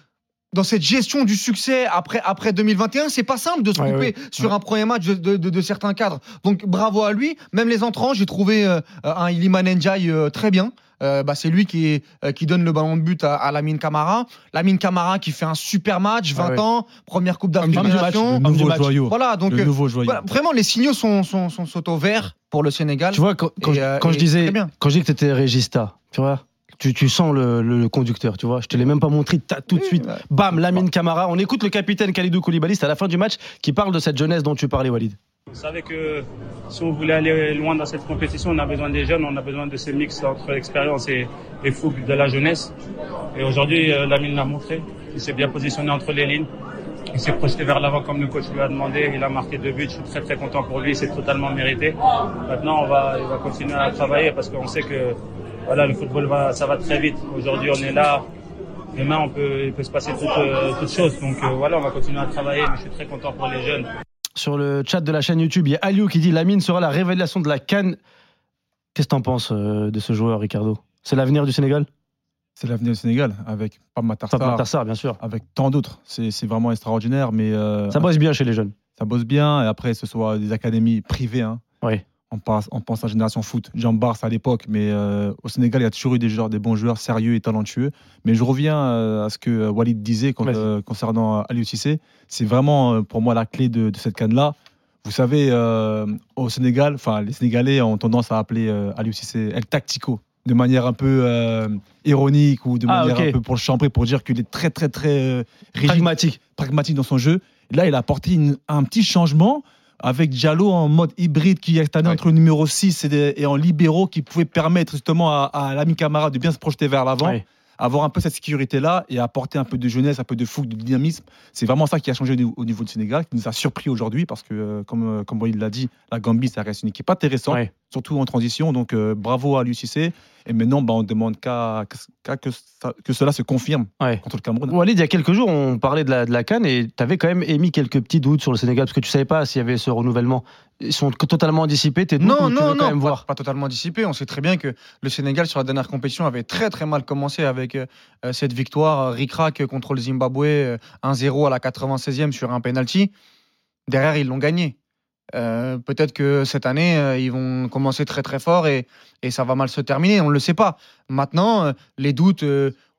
Dans cette gestion du succès après, après 2021, c'est pas simple de se Ouais, couper sur un premier match de, de- de- de certains cadres. Donc bravo à lui. Même les entrants, j'ai trouvé euh, un Iliman Ndiaye euh, très bien. Euh, bah, c'est lui qui, est- euh, qui donne le ballon de but à, à Lamine Camara. Lamine Camara qui fait un super match, 20 Ah ouais. ans, première Coupe d'Afrique des Nations. Du nouveau joyau. Voilà, donc le euh, nouveau joyau. voilà, vraiment, les signaux sont, sont, sont, sont au vert pour le Sénégal. Tu vois, quand, quand, Et, je- euh, quand je et disais, quand je dis que tu étais régista, tu vois, tu, tu sens le, le- le conducteur, tu vois. Je te l'ai même pas montré, tout de suite. Bam, Lamine Camara. On écoute le capitaine Khalidou Koulibaly, c'est à la fin du match, qui parle de cette jeunesse dont tu parlais, Walid. Vous savez que si on voulait aller loin dans cette compétition, on a besoin des jeunes, on a besoin de ce mix entre expérience et, et fougue de la jeunesse. Et aujourd'hui, euh, Lamine l'a montré. Il s'est bien positionné entre les lignes. Il s'est projeté vers l'avant comme le coach lui a demandé. Il a marqué deux buts. Je suis très très content pour lui. C'est totalement mérité. Maintenant, on va, il va continuer à travailler parce qu'on sait que voilà, le football va, ça va très vite. Aujourd'hui, on est là. Demain, on peut, il peut se passer toutes euh, toutes choses. Donc euh, voilà, on va continuer à travailler. Mais je suis très content pour les jeunes. Sur le chat de la chaîne YouTube, il y a Aliou qui dit Lamine sera la révélation de la Cannes. Qu'est-ce que t'en penses euh, de ce joueur, Ricardo? C'est l'avenir du Sénégal? C'est l'avenir du Sénégal avec Pape Matar Pas Sarr, Matar bien sûr. avec tant d'autres. C'est c'est vraiment extraordinaire. Mais euh, Ça bosse bien chez les jeunes. ça bosse bien. Et après, ce soit des académies privées. hein. Oui. On, passe, on pense à la génération foot. Jean Barça à l'époque, mais euh, au Sénégal, il y a toujours eu des, joueurs, des bons joueurs sérieux et talentueux. Mais je reviens euh, à ce que euh, Walid disait euh, concernant Aliou Cissé. C'est vraiment pour moi la clé de, de cette canne-là. Vous savez, au Sénégal, enfin, les Sénégalais ont tendance à appeler Aliou Cissé El Tactico, de manière un peu euh, ironique ou de Ah, manière un peu pour le chambrer, pour dire qu'il est très, très, très euh, rigide Pragmatique. pragmatique dans son jeu. Là, il a apporté une- un petit changement avec Diallo en mode hybride qui est allé Ouais. entre le numéro 6 et, des- et en libéraux qui pouvait permettre justement à, à l'ami Camara de bien se projeter vers l'avant. Ouais. Avoir un peu cette sécurité-là et apporter un peu de jeunesse, un peu de fougue, de dynamisme. C'est vraiment ça qui a changé au niveau, au niveau du Sénégal, qui nous a surpris aujourd'hui parce que, euh, comme, euh, comme il l'a dit, la Gambie, ça reste une équipe intéressante, Ouais. Surtout en transition. Donc, euh, bravo à l'UCC. Et maintenant, bah, on demande qu'à qu'à que, ça- que cela se confirme Ouais. contre le Cameroun. Walid, il y a quelques jours, on parlait de la, de la Cannes et tu avais quand même émis quelques petits doutes sur le Sénégal parce que tu savais pas s'il y avait ce renouvellement. Ils sont totalement dissipés, tes doutes Non, ou tu veux non, quand non, même pas, voir pas totalement dissipé. On sait très bien que le Sénégal, sur la dernière compétition, avait très très mal commencé avec euh, euh, cette victoire ric-rac contre le Zimbabwe, euh, 1-0 à la 96e sur un penalty. Derrière, ils l'ont gagné. Euh, Peut-être que cette année, euh, ils vont commencer très très fort et, et ça va mal se terminer. On ne le sait pas. Maintenant, euh, les doutes,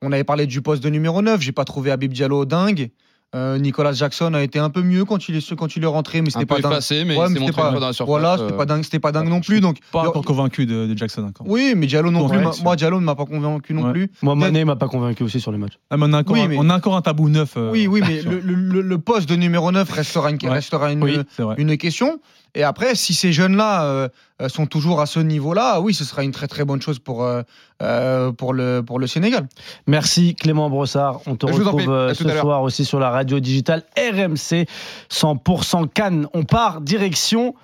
on avait parlé du poste de numéro 9. J'ai pas trouvé Habib Diallo dingue. Euh, Nicolas Jackson a été un peu mieux quand il est, quand il est rentré, mais c'était pas dingue. mais Ouais, il mais s'est c'était montré pas- dans la surface. Voilà, c'était euh, pas dingue, c'était pas dingue non plus. Donc, Pas encore convaincu de, de Jackson encore. oui, mais Diallo non plus. Moi, Diallo ne m'a pas convaincu non Ouais. plus. Moi, Mané m'a pas convaincu aussi sur le match. Ah, mais on, a encore Oui, un, mais- on a encore un tabou neuf. euh, Oui, oui, mais le, le- le- le poste de numéro 9 restera une, Ouais. restera une, Oui, c'est vrai. une question. Et après, si ces jeunes-là euh, euh, sont toujours à ce niveau-là, oui, ce sera une très très bonne chose pour, euh, pour, le, pour le Sénégal. Merci Clément Brossard. On te Je retrouve ce soir aussi sur la radio digitale RMC 100% Cannes. On part direction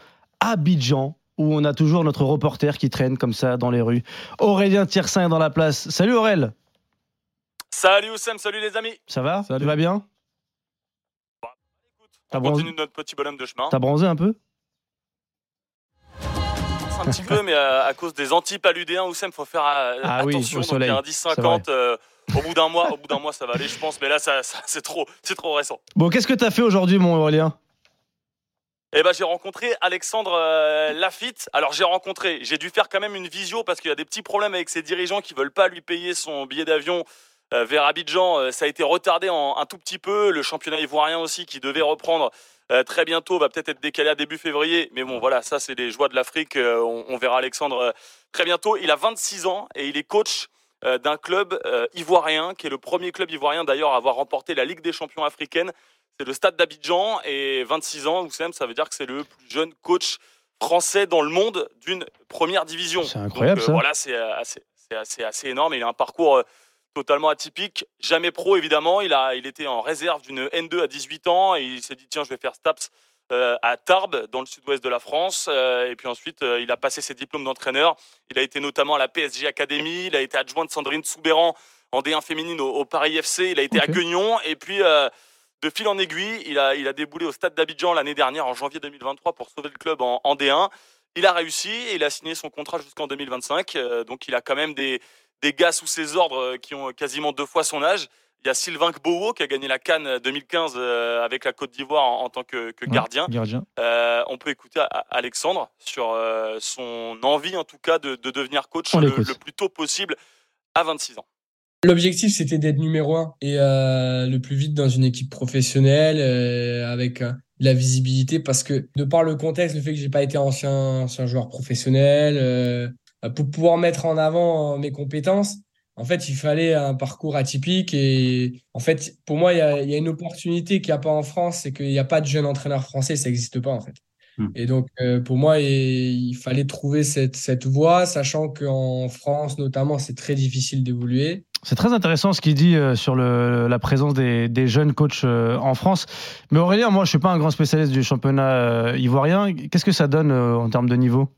Abidjan où on a toujours notre reporter qui traîne comme ça dans les rues. Aurélien Tiersin est dans la place. Salut Aurel, Salut Oussem, salut les amis. ça va? Salut. Tu vas bien? T'as On bronzé, continue notre petit bonhomme de chemin. t'as bronzé un peu? Un petit peu, mais euh, à cause des antipaludéens, Oussem, faut faire euh, Ah oui, attention. Donc, il y a un 10-50. euh, au bout d'un mois, au bout d'un mois, ça va aller, je pense. Mais là, ça, ça- c'est trop, c'est trop récent. Bon, qu'est-ce que t'as fait aujourd'hui mon Aurélien? Eh ben, j'ai rencontré Alexandre euh, Lafitte. Alors, j'ai rencontré, j'ai dû faire quand même une visio parce qu'il y a des petits problèmes avec ses dirigeants qui veulent pas lui payer son billet d'avion vers Abidjan. Euh, ça a été retardé en, un tout petit peu. Le championnat ivoirien aussi, qui devait reprendre euh, très bientôt, va peut-être être décalé à début février. Mais bon, voilà, ça, c'est les joies de l'Afrique. Euh, on, on verra Alexandre euh, très bientôt. Il a 26 ans et il est coach euh, d'un club euh, ivoirien, qui est le premier club ivoirien d'ailleurs à avoir remporté la Ligue des champions africaine. C'est le stade d'Abidjan. Et 26 ans, vous savez, ça veut dire que c'est le plus jeune coach français dans le monde d'une première division. C'est incroyable, Donc, euh, ça. Voilà, c'est euh, assez, assez, assez énorme. Il a un parcours euh, totalement atypique. Jamais pro, évidemment. Il, a, il était en réserve d'une N2 à 18 ans et il s'est dit tiens, je vais faire STAPS euh, à Tarbes, dans le sud-ouest de la France. Euh, et puis ensuite, euh, il a passé ses diplômes d'entraîneur. Il a été notamment à la PSG Academy. Il a été adjoint de Sandrine Soubéran en D1 féminine au, au Paris FC. Il a été à. Guignon. Et puis. de fil en aiguille, il a, il a déboulé au stade d'Abidjan l'année dernière, en janvier 2023, pour sauver le club en, en D1. Il a réussi et il a signé son contrat jusqu'en 2025. Euh, donc il a quand même des, des gars sous ses ordres euh, qui ont quasiment deux fois son âge. Il y a Sylvain Gbowo qui a gagné la Cannes 2015 euh, avec la Côte d'Ivoire en, en tant que, que Ouais, gardien. Euh, on peut écouter Alexandre sur euh, son envie en tout cas de, de devenir coach le, plus tôt possible à 26 ans. L'objectif, c'était d'être numéro un et euh, le plus vite dans une équipe professionnelle euh, avec euh, de la visibilité parce que de par le contexte, le fait que j'ai pas été ancien, ancien joueur professionnel, euh, pour pouvoir mettre en avant mes compétences, en fait, il fallait un parcours atypique et en fait, pour moi, il y a, il y a une opportunité qu'il n'y a pas en France, c'est qu'il n'y a pas de jeune entraîneur français, ça n'existe pas en fait. Et donc, euh, pour moi, il, il fallait trouver cette, cette voie, sachant qu'en France, notamment, c'est très difficile d'évoluer. C'est très intéressant ce qu'il dit euh, sur le- la présence des, des jeunes coachs euh, en France. Mais Aurélien, moi, je suis pas un grand spécialiste du championnat euh, ivoirien. Qu'est-ce que ça donne euh, en termes de niveau?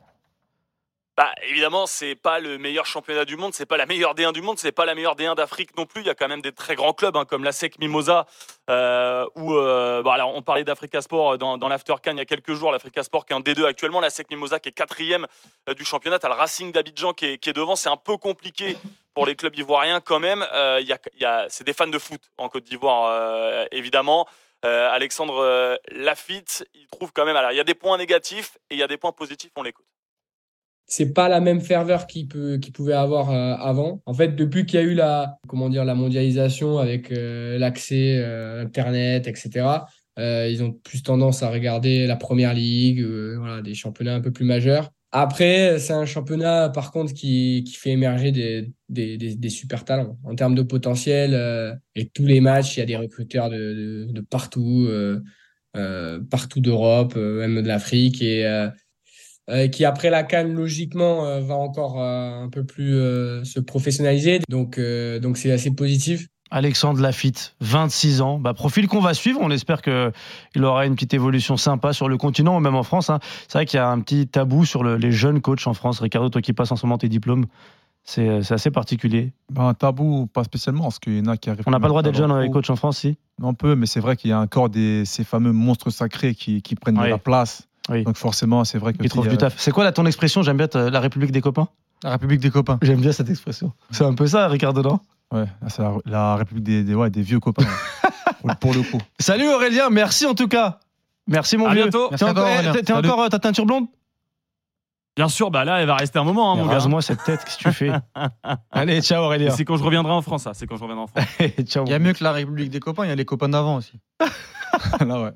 Bah, évidemment, c'est pas le meilleur championnat du monde, c'est pas la meilleure D1 du monde, c'est pas la meilleure D1 d'Afrique non plus. Il y a quand même des très grands clubs hein, comme la SEC Mimosa, euh, ou euh, on parlait d'Africa Sport dans, dans l'After Can il y a quelques jours. L'Africa Sport qui est un D2 actuellement, la SEC Mimosa qui est quatrième euh, du championnat. T'as le Racing d'Abidjan qui est, devant. C'est un peu compliqué pour les clubs ivoiriens quand même. Euh, y a, c'est des fans de foot en Côte d'Ivoire euh, évidemment. Euh, Alexandre euh, Lafitte, il trouve quand même. Alors il y a des points négatifs et il y a des points positifs. On l'écoute. C'est pas la même ferveur qu'il peut qu'il pouvait avoir euh, avant. En fait, depuis qu'il y a eu la comment dire la mondialisation avec euh, l'accès euh, internet, etc. euh, ils ont plus tendance à regarder la première ligue, voilà, des championnats un peu plus majeurs. Après, c'est un championnat par contre qui, qui fait émerger des, des, des, super talents en termes de potentiel. et tous les matchs, il y a des recruteurs de, de, de partout, partout d'Europe, même de l'Afrique et euh, qui après la Cannes logiquement euh, va encore euh, un peu plus euh, se professionnaliser. Donc euh, donc c'est assez positif. Alexandre Lafitte, 26 ans. Bah, profil qu'on va suivre. On espère qu'il aura une petite évolution sympa sur le continent ou même en France. hein. C'est vrai qu'il y a un petit tabou sur le- les jeunes coachs en France. Ricardo, toi qui passes en ce moment tes diplômes, c'est c'est assez particulier. Ben, un tabou, pas spécialement, parce qu'il y en a qui arrivent. On n'a pas le droit d'être jeune dans euh, coach en France, si? On peut, mais c'est vrai qu'il y a encore des, ces fameux monstres sacrés qui, qui prennent Oui. de la place. Oui. Donc forcément, c'est vrai que. Ils trouvent du a- taf. C'est quoi là ton expression? J'aime bien la République des copains? La République des copains. J'aime bien cette expression. C'est un peu ça, Ricardo, non? Ouais, c'est la, la République des, des, ouais, des vieux copains. ouais. pour le coup. Salut Aurélien, merci en tout cas. Merci mon À vieux. bientôt. T'es Merci à toi, encore, t'es- encore euh, ta teinture blonde? Bien sûr, bah là, elle va rester un moment, hein, mon gars. Rase-moi cette tête, qu'est-ce que tu fais? Allez, ciao Aurélien. C'est quand je reviendrai en France, ça. C'est quand je reviendrai en France. ciao. Il y a mieux que la République des copains, il y a les copains d'avant aussi. Là, ouais.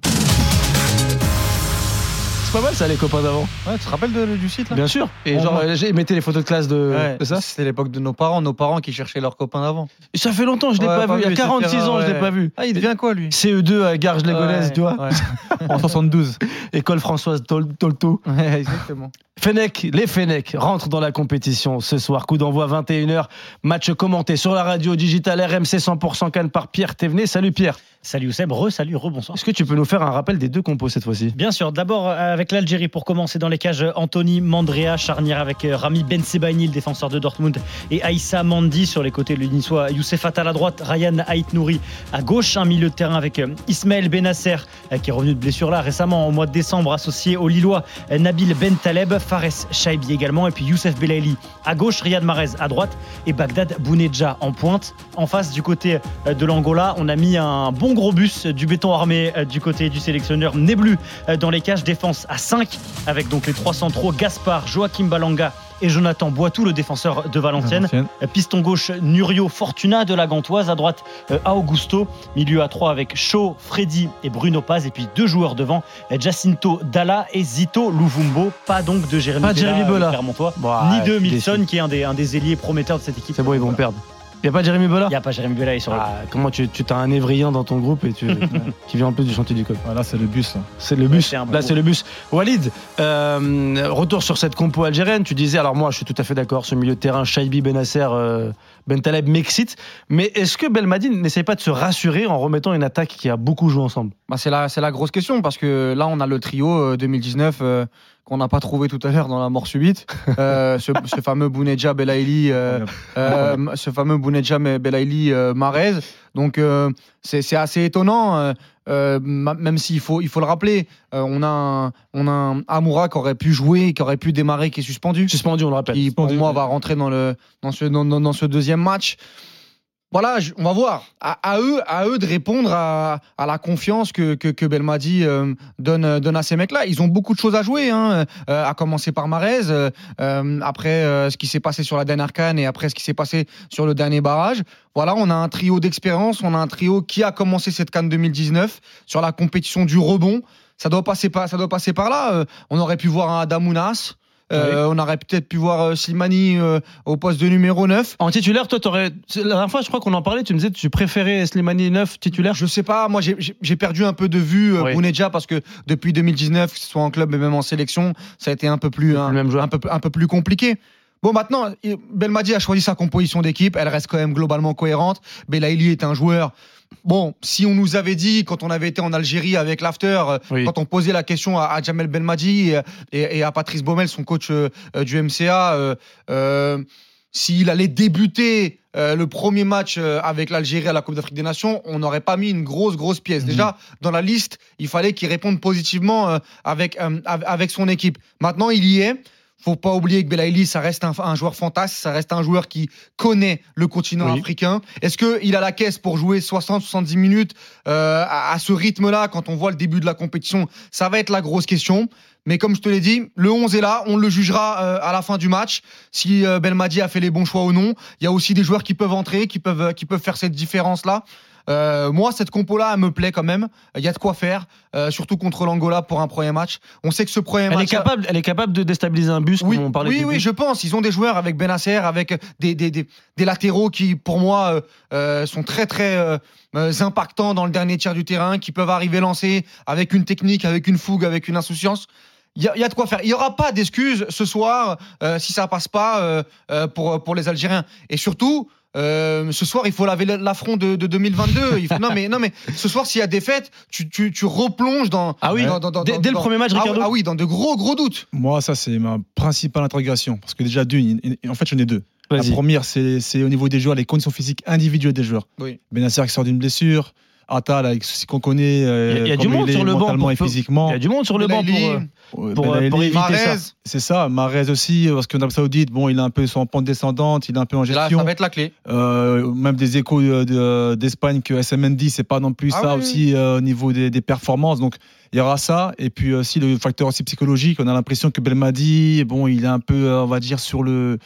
C'est pas mal ça, les copains d'avant. Ouais, tu te rappelles de- du site là Bien sûr. Et On genre, voit. j'ai mettez les photos de classe de, Ouais, ça. C'était l'époque de nos parents, nos parents qui cherchaient leurs copains d'avant. Et ça fait longtemps, je l'ai Ouais, pas, vu. Il y a etc., 46 ans, je l'ai ouais. pas vu. Ah, il devient quoi lui? CE2 à Garges-les-Gonesse, Ouais, tu vois. ouais. En 72. École Françoise Tol- Tolto. Ouais, exactement. Fennec, les Fennec rentrent dans la compétition ce soir. Coup d'envoi 21h. Match commenté sur la radio digitale RMC 100% Cannes par Pierre Thévenet. Salut Pierre. Salut Seb, re, salut, re, bonsoir. Est-ce que tu peux nous faire un rappel des deux compos cette fois-ci? Bien sûr, d'abord euh, avec l'Algérie pour commencer dans les cages Anthony Mandrea, charnière avec euh, Rami Bensebaini, le défenseur de Dortmund, et Aïssa Mandi sur les côtés, le Niçois Youssef Attal à droite, Ryan Haït Nouri à gauche, un milieu de terrain avec euh, Ismaël Benasser qui est revenu de blessure là récemment au mois de décembre, associé au Lillois Nabil Ben Taleb, Fares Shaibi également, et puis Youssef Belaili à gauche, Riyad Mahrez à droite et Bagdad Bounedja en pointe. En face du côté de l'Angola, on a mis un bon bon gros bus, du béton armé euh, du côté du sélectionneur Neblu euh, dans les cages. Défense à 5 avec donc les trois centraux Gaspard, Joachim Balanga et Jonathan Boitou, le défenseur de Valenciennes. Valenciennes. Euh, Piston gauche, Nurio Fortuna de la Gantoise. À droite, Augusto. Milieu à 3 avec Shaw, Freddy et Bruno Paz. Et puis deux joueurs devant, Jacinto Dalla et Zito Louvumbo. Pas donc de Jérémy Bola. Clermontois, Bah, ni de Milson, qui est un des, un des ailiers prometteurs de cette équipe. C'est bon, ils vont perdre. Il n'y a pas Jérémy Bola Il n'y a pas Jérémy Bola, il est sur le Ah, comment tu, tu as un évrian dans ton groupe et tu, qui vient en plus du chantier du coq Voilà, c'est le bus. C'est le bus. Là, c'est le bus. Walid, euh, retour sur cette compo algérienne. Tu disais, alors moi, je suis tout à fait d'accord, ce milieu de terrain, Shaibi, Benasser, euh, Bentaleb m'excite. Mais est-ce que Belmadi n'essaye pas de se rassurer en remettant une attaque qui a beaucoup joué ensemble? Bah, c'est la, c'est la grosse question parce que là, on a le trio euh, 2019 euh, qu'on n'a pas trouvé tout à l'heure dans la mort subite. Euh, ce, ce fameux Bounedja Belaïli, euh, euh, ce fameux Bounedja Belaïli euh, Marez. Donc, euh, c'est c'est assez étonnant. Euh, même s'il faut, il faut le rappeler, euh, on a un, on a un Amoura qui aurait pu jouer, qui aurait pu démarrer, qui est suspendu. Suspendu, on le rappelle. Qui, pour Suspendu, moi, ouais. va rentrer dans, le, dans, ce, dans, dans- dans ce deuxième match. Voilà, on va voir. À, eux, à eux de répondre à, la confiance que, que, que Belmadi euh, donne, donne à ces mecs-là. Ils ont beaucoup de choses à jouer, hein, euh, à commencer par Marez, euh, euh, après euh, ce qui s'est passé sur la dernière canne et après ce qui s'est passé sur le dernier barrage. Voilà, on a un trio d'expérience, on a un trio qui a commencé cette canne 2019 sur la compétition du rebond. Ça doit passer par, ça doit passer par là. Euh, on aurait pu voir un Adamounas. Euh, On aurait peut-être pu voir euh, Slimani euh, au poste de numéro 9. En titulaire, toi, t'aurais. La dernière fois, je crois qu'on en parlait, tu me disais que tu préférais Slimani 9 titulaire? Je sais pas, moi j'ai- perdu un peu de vue Oui. Bounedja parce que depuis 2019, que ce soit en club et même en sélection, ça a été un peu plus, un, même un peu, un peu plus compliqué. Bon, maintenant, Belmadi a choisi sa composition d'équipe. Elle reste quand même globalement cohérente. Belaïli est un joueur. Bon, si on nous avait dit, quand on avait été en Algérie avec l'After, euh, Oui. quand on posait la question à, à Jamel Belmadi et, et- et à Patrice Baumel, son coach euh, euh, du MCA, euh, euh, s'il allait débuter le premier match avec l'Algérie à la Coupe d'Afrique des Nations, on n'aurait pas mis une grosse, grosse pièce. Déjà, dans la liste, il fallait qu'il réponde positivement avec, av- avec son équipe. Maintenant, il y est. Faut pas oublier que Belaïli, ça reste un, un joueur fantasme, ça reste un joueur qui connaît le continent Oui. africain. Est-ce qu'il a la caisse pour jouer 60-70 minutes euh, à, à ce rythme-là quand on voit le début de la compétition? Ça va être la grosse question. Mais comme je te l'ai dit, le 11 est là, on le jugera euh, à la fin du match si euh, Belmadi a fait les bons choix ou non. Il y a aussi des joueurs qui peuvent entrer, qui peuvent, qui peuvent faire cette différence-là. Euh, moi, cette compo-là, elle me plaît quand même. Il y a de quoi faire, euh, surtout contre l'Angola pour un premier match. On sait que ce premier elle est, match. capable, elle est capable de déstabiliser un bus, Oui, comme on parlait oui, oui, bus. je pense. Ils ont des joueurs avec Benasser, avec des, des, des, des latéraux qui, pour moi, euh, euh, sont très, très euh, euh, impactants dans le dernier tiers du terrain, qui peuvent arriver lancés avec une technique, avec une fougue, avec une insouciance. Il y, a- il y a de quoi faire. Il n'y aura pas d'excuses ce soir euh, si ça passe pas euh, euh, pour, pour les Algériens. Et surtout, euh, ce soir, il faut laver l'affront de, de 2022. Il faut- non, mais, non, mais ce soir, s'il y a défaite, tu, tu, tu replonges dans. Ah oui, dans- dans- dans- dès, dès le premier match, ah, Ricardo ah oui, dans de gros, gros doutes. Moi, ça, c'est ma principale interrogation. Parce que déjà, d'une, en fait, j'en ai deux. La première, c'est c'est au niveau des joueurs, les conditions physiques individuelles des joueurs. Oui. Benasser qui sort d'une blessure. Ce qu'on connaît, euh, Il y a- du monde sur le banc mentalement pour- et physiquement. Il y a du monde sur le banc pour, euh, pour, pour éviter ça. C'est ça, Marez aussi, parce qu'en Arabie Saoudite, bon, il est un peu sur en pente descendante, il est un peu en Là, ça gestion. va être la clé. Euh, même des échos de- de- d'Espagne que SMND, c'est pas non plus Ah ça oui, aussi euh, au niveau des, des performances. Donc il y aura ça. Et puis aussi le facteur aussi psychologique. On a l'impression que Belmadi, bon, il est un peu, on va dire, sur le.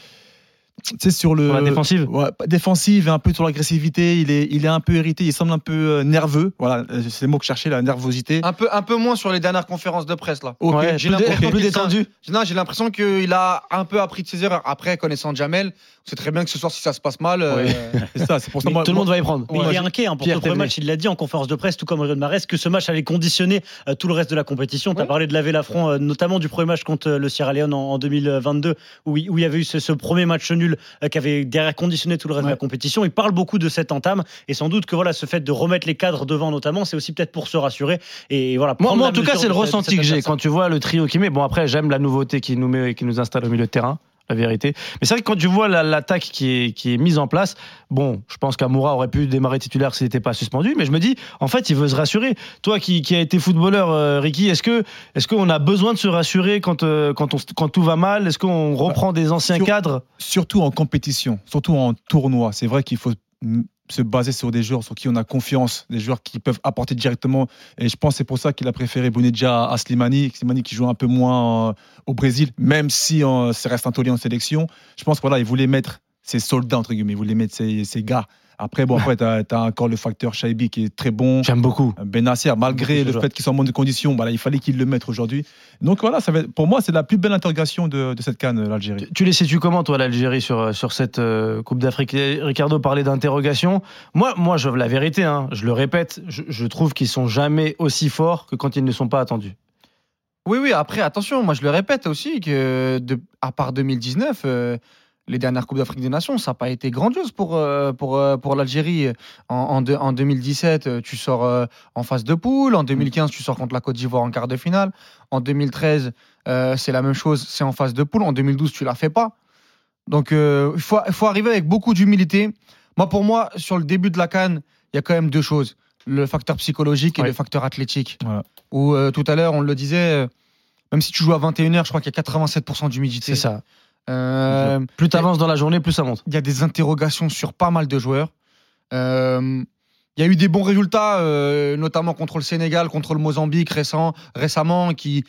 Tu sais, sur le. Sur la défensive Ouais, défensive et un peu sur l'agressivité. Il est, il est un peu irrité, il semble un peu euh, nerveux. Voilà, euh, c'est le mot que je cherchais, la nervosité. Un peu, un peu moins sur les dernières conférences de presse là. Ok, Ouais, j'ai l'impression plus qu'il- détendu. Non, j'ai l'impression qu'il a un peu appris de ses erreurs. Après, connaissant Jamel, c'est très bien que ce soir, si ça se passe mal, euh, C'est ça, c'est pour ça. Mais moi- tout le monde va y prendre. Mais Ouais, il est inquiet hein, pour Pierre ce premier match. Il l'a dit en conférence de presse, tout comme Riyad Mahrez, que ce match allait conditionner euh, tout le reste de la compétition. Tu as Ouais. parlé de laver l'affront, euh, notamment du premier match contre le Sierra Leone en, en 2022, où, il où il y avait eu ce, ce premier match nul euh, qui avait derrière conditionné tout le reste de la compétition. Il parle beaucoup de cette entame et sans doute que voilà, ce fait de remettre les cadres devant, notamment, c'est aussi peut-être pour se rassurer. Et voilà, Moi, moi, en tout cas, c'est le de de ressenti que j'ai quand tu vois le trio qui met. Bon, après, j'aime la nouveauté qui nous met et qui nous installe au milieu de terrain. La vérité. Mais c'est vrai que quand tu vois la- l'attaque qui est, qui est mise en place, bon, je pense qu'Amoura aurait pu démarrer titulaire s'il n'était pas suspendu, mais je me dis, en fait, il veut se rassurer. Toi qui, qui a été footballeur, euh, Ricky, est-ce que est-ce qu'on a besoin de se rassurer quand, euh, quand, on, quand tout va mal? Est-ce qu'on reprend des anciens sur- cadres? surtout en compétition, surtout en tournoi. C'est vrai qu'il faut se baser sur des joueurs sur qui on a confiance, des joueurs qui peuvent apporter directement. Et je pense que c'est pour ça qu'il a préféré Bounedja à Slimani, Slimani qui joue un peu moins euh, au Brésil, même si euh, ça reste un taulier en sélection. Je pense voilà, il voulait mettre ses soldats entre guillemets, il voulait mettre ses gars. Après, bon, après, tu as, encore le facteur Shaibi qui est très bon. J'aime beaucoup. Benasser, malgré beaucoup ce le fait qu'il soit en de conditions, voilà, il fallait qu'il le mette aujourd'hui. Donc voilà, ça va être- pour moi, c'est la plus belle interrogation de, de cette canne, l'Algérie. Tu les situes comment, toi, l'Algérie, sur, sur cette euh, Coupe d'Afrique? Ricardo parlait d'interrogation. Moi, moi, je la vérité, hein, je le répète, je, je trouve qu'ils sont jamais aussi forts que quand ils ne sont pas attendus. Oui, oui, après, attention, moi je le répète aussi que, de- à part 2019, euh, les dernières Coupes d'Afrique des Nations, ça n'a pas été grandiose pour, euh, pour, euh, pour l'Algérie. En, en, deux- en 2017, euh, tu sors en phase de poule. En 2015, tu sors contre la Côte d'Ivoire en quart de finale. En 2013, euh, c'est la même chose, c'est en phase de poule. En 2012, tu la fais pas. Donc, euh, il faut, faut arriver avec beaucoup d'humilité. Moi, pour moi, sur le début de la Cannes, il y a quand même deux choses le facteur psychologique et le facteur athlétique. Voilà. Où euh, tout à l'heure, on le disait, même si tu joues à 21h, je crois qu'il y a 87% d'humidité. C'est ça. Euh, Plus tu avances dans la journée, plus ça monte. il y a des interrogations sur pas mal de joueurs. Euh, il y a eu des bons résultats, euh, notamment contre le Sénégal, contre le Mozambique récent, récemment, qui,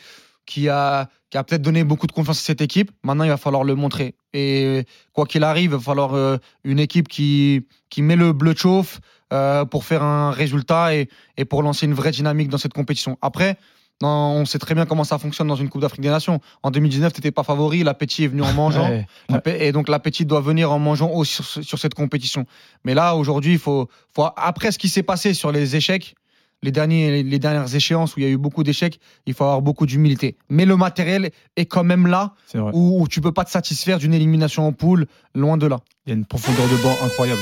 qui a, qui a peut-être donné beaucoup de confiance à cette équipe. Maintenant, il va falloir le montrer. Et quoi qu'il arrive, il va falloir euh, une équipe qui, qui met le bleu de chauffe euh, pour faire un résultat et, et pour lancer une vraie dynamique dans cette compétition. Après, non, on sait très bien comment ça fonctionne dans une Coupe d'Afrique des Nations. En 2019, tu n'étais pas favori, l'appétit est venu en mangeant. Ouais. Et donc l'appétit doit venir en mangeant aussi sur, ce- sur cette compétition. Mais là, aujourd'hui, il faut, faut- après ce qui s'est passé sur les échecs, les, derniers, les dernières échéances où il y a eu beaucoup d'échecs, il faut avoir beaucoup d'humilité. Mais le matériel est quand même là, où, où tu peux pas te satisfaire d'une élimination en poule, loin de là. Il y a une profondeur de banc incroyable.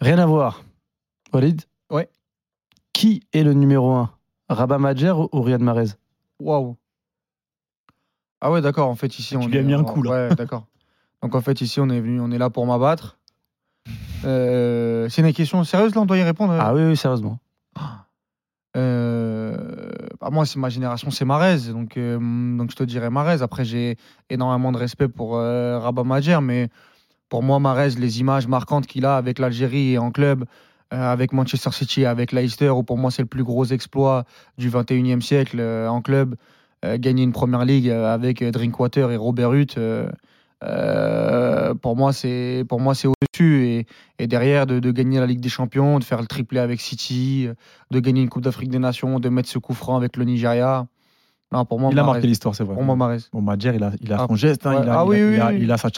Rien à voir. Walid? Qui est le numéro 1 Rabat Madjer ou Riyad Mahrez? Waouh. Ah ouais, d'accord. En fait, ici, on lui as est- mis un coup, là. Ouais, d'accord. Donc en fait, ici, on est venu, on est là pour m'abattre. Euh, c'est une question sérieuse là, on doit y répondre. Ah oui, oui, sérieusement. Euh, bah, moi, c'est ma génération, c'est Marez. Donc, euh, donc je te dirais Marez. Après, j'ai énormément de respect pour euh, Rabat Madjer, mais pour moi, Marez, les images marquantes qu'il a avec l'Algérie et en club, euh, avec Manchester City, avec Leicester, où pour moi, c'est le plus gros exploit du 21e siècle euh, en club. Euh, gagner une première ligue euh, avec euh, Drinkwater et Robert Huth. euh, euh, pour moi, c'est pour moi c'est au-dessus et, et derrière de, gagner la Ligue des Champions, de faire le triplé avec City, euh, de gagner une Coupe d'Afrique des Nations, de mettre ce coup franc avec le Nigeria. Non, pour moi, Il a Mahrez. marqué l'histoire, c'est vrai. Pour moi, Mahrez. Bon, Madjer, il a, il a Ah, son geste, hein, ouais. il, a, Ah il, a, oui, il, a, oui. il a sa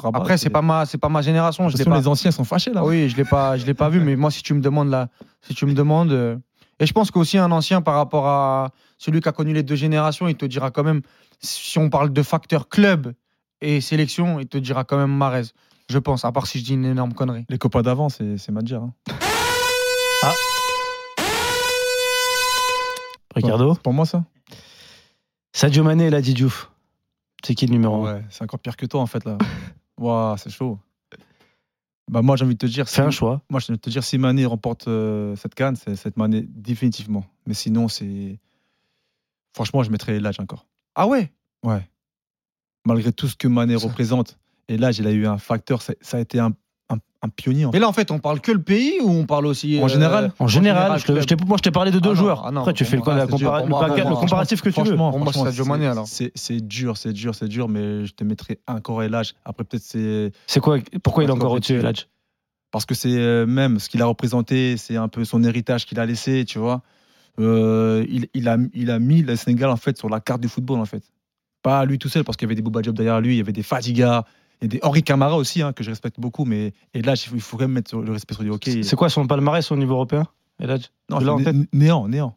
Rabat, Après, c'est pas ma c'est pas ma génération. Je pas. les anciens sont fâchés là. Ah oui, je l'ai pas, je l'ai pas vu, mais moi, si tu me demandes là, si tu me demandes, euh, et je pense qu'aussi un ancien par rapport à celui qui a connu les deux générations, il te dira quand même, si on parle de facteur club et sélection, il te dira quand même Marez. Je pense, à part si je dis une énorme connerie. Les copains d'avant, c'est c'est Madjer. hein. Ricardo Pour moi, ça Sadio Mané et Ladi Diouf. C'est qui le numéro 1 Ouais, c'est encore pire que toi en fait là. Waouh, c'est chaud. Bah moi j'ai envie de te dire. Fais un si- choix. Moi j'ai envie de te dire si Mané remporte euh, cette canne, c'est cette Mané définitivement. Mais sinon c'est. Franchement, je mettrais l'âge encore. Ah ouais? Ouais. Malgré tout ce que Mané Ça- représente, et là il a eu un facteur, ça, ça a été un, un- un pionnier. En fait. Mais là, en fait, on parle que le pays ou on parle aussi. En général En général, je moi je t'ai parlé de deux Ah non, joueurs. ah non, Après, tu fais le, moi, compara- moi, comparatif que tu veux. Franchement, Pour moi, c'est alors. Dur, c'est dur, c'est dur, mais je te mettrais encore et l'âge. Après peut-être c'est C'est quoi Pourquoi il est encore au-dessus, Ladj parce que c'est euh, même ce qu'il a représenté, c'est un peu son héritage qu'il a laissé, tu vois. Euh, il, il a, il a mis le Sénégal en fait sur la carte du football en fait. Pas lui tout seul parce qu'il y avait des Bouba Diop derrière lui, il y avait des Fadiga, il y a des Henri Camara aussi hein, que je respecte beaucoup, mais et là il faut, quand même mettre le respect sur du hockey. C'est quoi son palmarès au niveau européen Ladj Non, Tu l'as en né- néant, néant,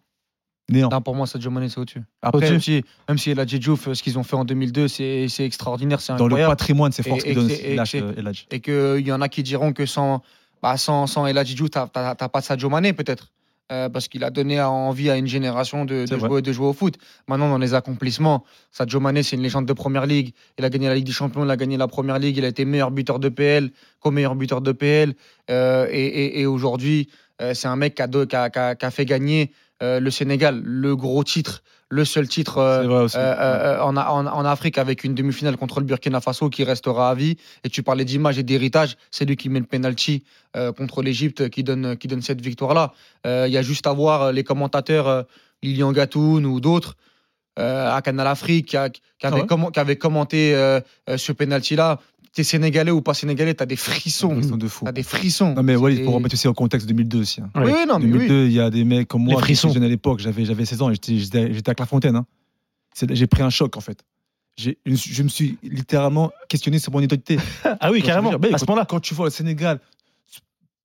néant. Non, pour moi, Sadio Mané, c'est au-dessus. Après, Même si, même si Diouf, ce qu'ils ont fait en 2002, c'est c'est extraordinaire, c'est dans le patrimoine, c'est force Et- qui donne et- et- et- euh, et qu'il y en a qui diront que sans, bah, sans, sans Diouf, t'as pas Sadio Mané peut-être. Euh, parce qu'il a donné envie à une génération de, jouer, de jouer au foot. Maintenant, dans les accomplissements, Sadio Mané, c'est une légende de première ligue. Il a gagné la Ligue des Champions, il a gagné la première ligue, il a été meilleur buteur de PL, co-meilleur buteur de PL. Euh, et et- et aujourd'hui, euh, c'est un mec qui a, do- qui a- qui a- qui a fait gagner le Sénégal, le gros titre le seul titre euh, euh, euh, en, en- en Afrique avec une demi-finale contre le Burkina Faso qui restera à vie. Et tu parlais d'image et d'héritage, c'est lui qui met le penalty euh, contre l'Égypte qui donne, qui donne cette victoire-là. Il y a juste à voir les commentateurs, Lilian Gatoun ou d'autres, à Canal Afrique, qui, a- qui Ah ouais qui commenté ce penalty-là. T'es sénégalais ou pas sénégalais, t'as des frissons. Ils sont de fou. T'as des frissons. Non mais ouais, il C'est- faut remettre aussi en contexte 2002 aussi. hein. Oui, oui, non, mais oui. 2002, il y a des mecs comme moi, qui frissons. jeunes à l'époque, j'avais j'avais 16 ans, et j'étais à Clairefontaine. hein. J'ai pris un choc en fait. J'ai- Je me suis littéralement questionné sur mon identité. Ah oui, Quand carrément, dire, à ce moment-là. Quand tu vois le Sénégal,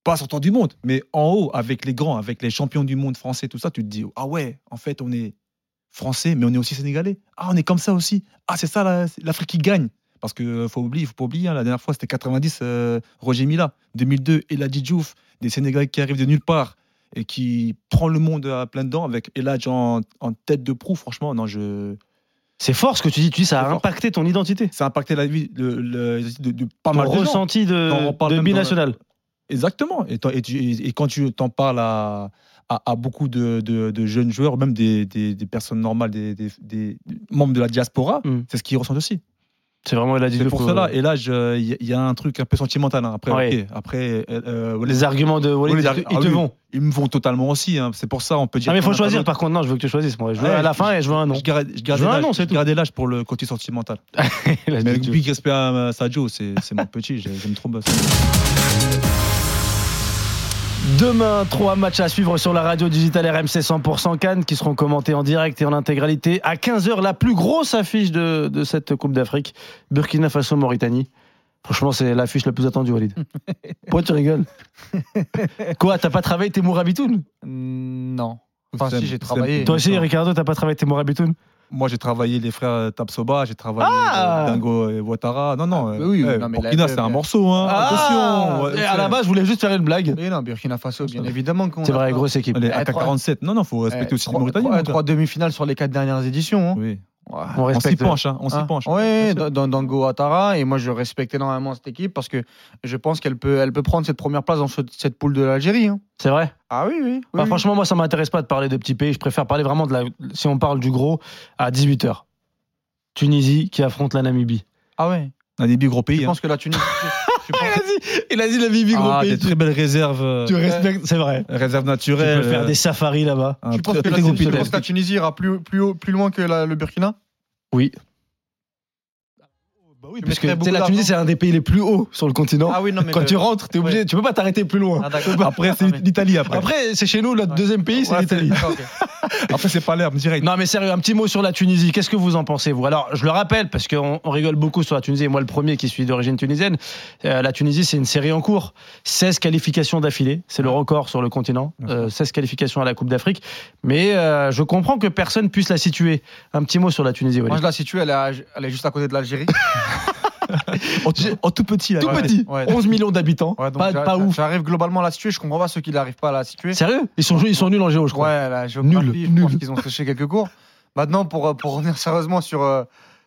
pas sortant du monde, mais en haut, avec les grands, avec les champions du monde français, tout ça, tu te dis, ah ouais, en fait, on est français, mais on est aussi sénégalais. Ah, on est comme ça aussi. Ah, c'est ça la- l'Afrique qui gagne. Parce que faut oublier, faut pas oublier, hein, la dernière fois, c'était 90, euh, Roger Mila. 2002, Eladji Diouf, des Sénégalais qui arrivent de nulle part et qui prend le monde à plein dedans avec Eladji en, en tête de proue. Franchement, non, je. C'est fort ce que tu dis. Tu dis ça a impacté ton identité. Ça a impacté la vie le, le- de, de pas Ton mal de gens. ressenti de, de binational. Exactement. Et, t'en- et tu- et- et quand tu t'en parles à, à, à beaucoup de, de- de jeunes joueurs, même des, des- des personnes normales, des membres de la diaspora, Mm. c'est ce qu'ils ressentent aussi. C'est vraiment la C'est pour cela. Et là, je- il y, a- il y a un truc un peu sentimental. hein. Après, Ouais. Après, euh, euh, Les arguments de Walid, les ils te- ils ah te oui, vont. Ils me vont totalement aussi. hein. C'est pour ça, on peut dire. Ah mais il faut choisir par contre. Non, je veux que tu choisisses. Moi, je veux Ouais, à la je- fin et je veux un nom. Je garde, je Je veux un nom, c'est je tout. l'âge pour le côté sentimental. Mais big respect à Sadio, c'est mon petit. j'ai- J'aime trop. Demain, trois matchs à suivre sur la radio digitale RMC 100% Cannes qui seront commentés en direct et en intégralité. À 15h, la plus grosse affiche de, de cette Coupe d'Afrique, Burkina Faso-Mauritanie. Franchement, c'est l'affiche la plus attendue, Walid. Pourquoi tu rigoles? Quoi, t'as pas travaillé tes Mourabitoun Non. Enfin, si, j'ai travaillé. Toi aussi, Ricardo, t'as pas travaillé tes Mourabitoun Moi, j'ai travaillé les frères Tapsoba, j'ai travaillé Ah euh, Dingo et Ouattara. Non, non. Ah, euh, oui, non, mais Burkina, la- c'est un morceau. Hein. Attention. ouais, Et à la base, je voulais juste faire une blague. Mais non, Burkina Faso, bien évidemment C'est vrai, grosse équipe. Les Eh, trois- AK-47. Non, non, faut respecter Eh, aussi les Mauritaniens. Trois demi-finales sur les quatre dernières éditions. hein. Oui. Ouais. On On s'y penche, hein. On s'y Hein. penche. Sûr. dans, Ouattara. Et moi, je respecte énormément cette équipe parce que je pense qu'elle peut, elle peut prendre cette première place dans ce- cette poule de l'Algérie. hein. C'est vrai Ah oui, oui. oui, Bah, oui. Franchement, moi, ça m'intéresse pas de parler de petits pays. Je préfère parler vraiment de la. Si on parle du gros, à 18h. Tunisie qui affronte la Namibie. Ah ouais. Un des gros pays. Je hein. pense que la Tunisie. tu Il a dit la Namibie, Ah, des très belles réserves. euh, Tu respectes, c'est vrai. Réserves Tu naturelles. peux faire euh, des safaris là-bas. tu penses que la, très gros tu pays. penses que la Tunisie ira plus, plus, haut- plus loin que la- le Burkina? Oui. Oui, Tu parce que tu la Tunisie, c'est un des pays les plus hauts sur le continent. Ah oui, non, mais. Quand le- tu rentres, t'es obligé, Ouais. tu peux pas t'arrêter plus loin. Ah, d'accord. Après, Ah, c'est l'Italie. Après, Après, c'est chez nous, notre Ouais. deuxième pays, c'est Ouais, l'Italie. d'accord, ok. après c'est pas l'herbe direct. Non mais sérieux, un petit mot sur la Tunisie. Qu'est-ce que vous en pensez vous? Alors je le rappelle parce qu'on on rigole beaucoup sur la Tunisie et moi le premier qui suis d'origine tunisienne. Euh, la Tunisie c'est une série en cours, 16 qualifications d'affilée, c'est le record sur le continent, Euh, 16 qualifications à la Coupe d'Afrique. Mais euh, je comprends que personne puisse la situer. Un petit mot sur la Tunisie. Moi, je la situe, elle est, à- elle est juste à côté de l'Algérie. En, tout- en tout petit. là. Tout Ouais. petit, Ouais. 11 millions d'habitants, Ouais, pas, pas ouf. J'arrive globalement à la situer. Je comprends pas ceux qui n'arrivent pas à la situer. Sérieux? Ils sont ils sont nuls en géo, je crois. Ouais, la géographie, Nul, je nul. pense qu'ils ont séché quelques cours. Maintenant, pour, euh, pour revenir sérieusement sur, euh,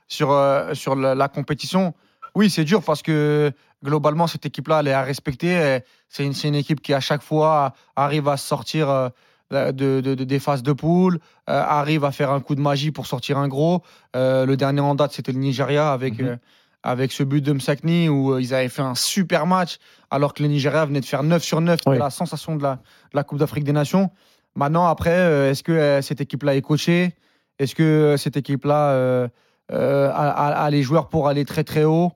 sur, euh, sur la, la compétition, oui, c'est dur parce que globalement, cette équipe-là, elle est à respecter. C'est une, équipe qui, à chaque fois, arrive à sortir de, de- de- des phases de poule, euh, arrive à faire un coup de magie pour sortir un gros. Euh, le dernier en date, c'était le Nigeria avec, Mhm. euh, avec ce but de Msakni où euh, ils avaient fait un super match alors que le Nigeria venait de faire 9 sur 9. C'était Oui. la sensation de la, de la Coupe d'Afrique des Nations. Maintenant, après, euh, est-ce que euh, cette équipe-là est coachée? Est-ce que cette équipe-là euh, euh, a, a- a les joueurs pour aller très très haut?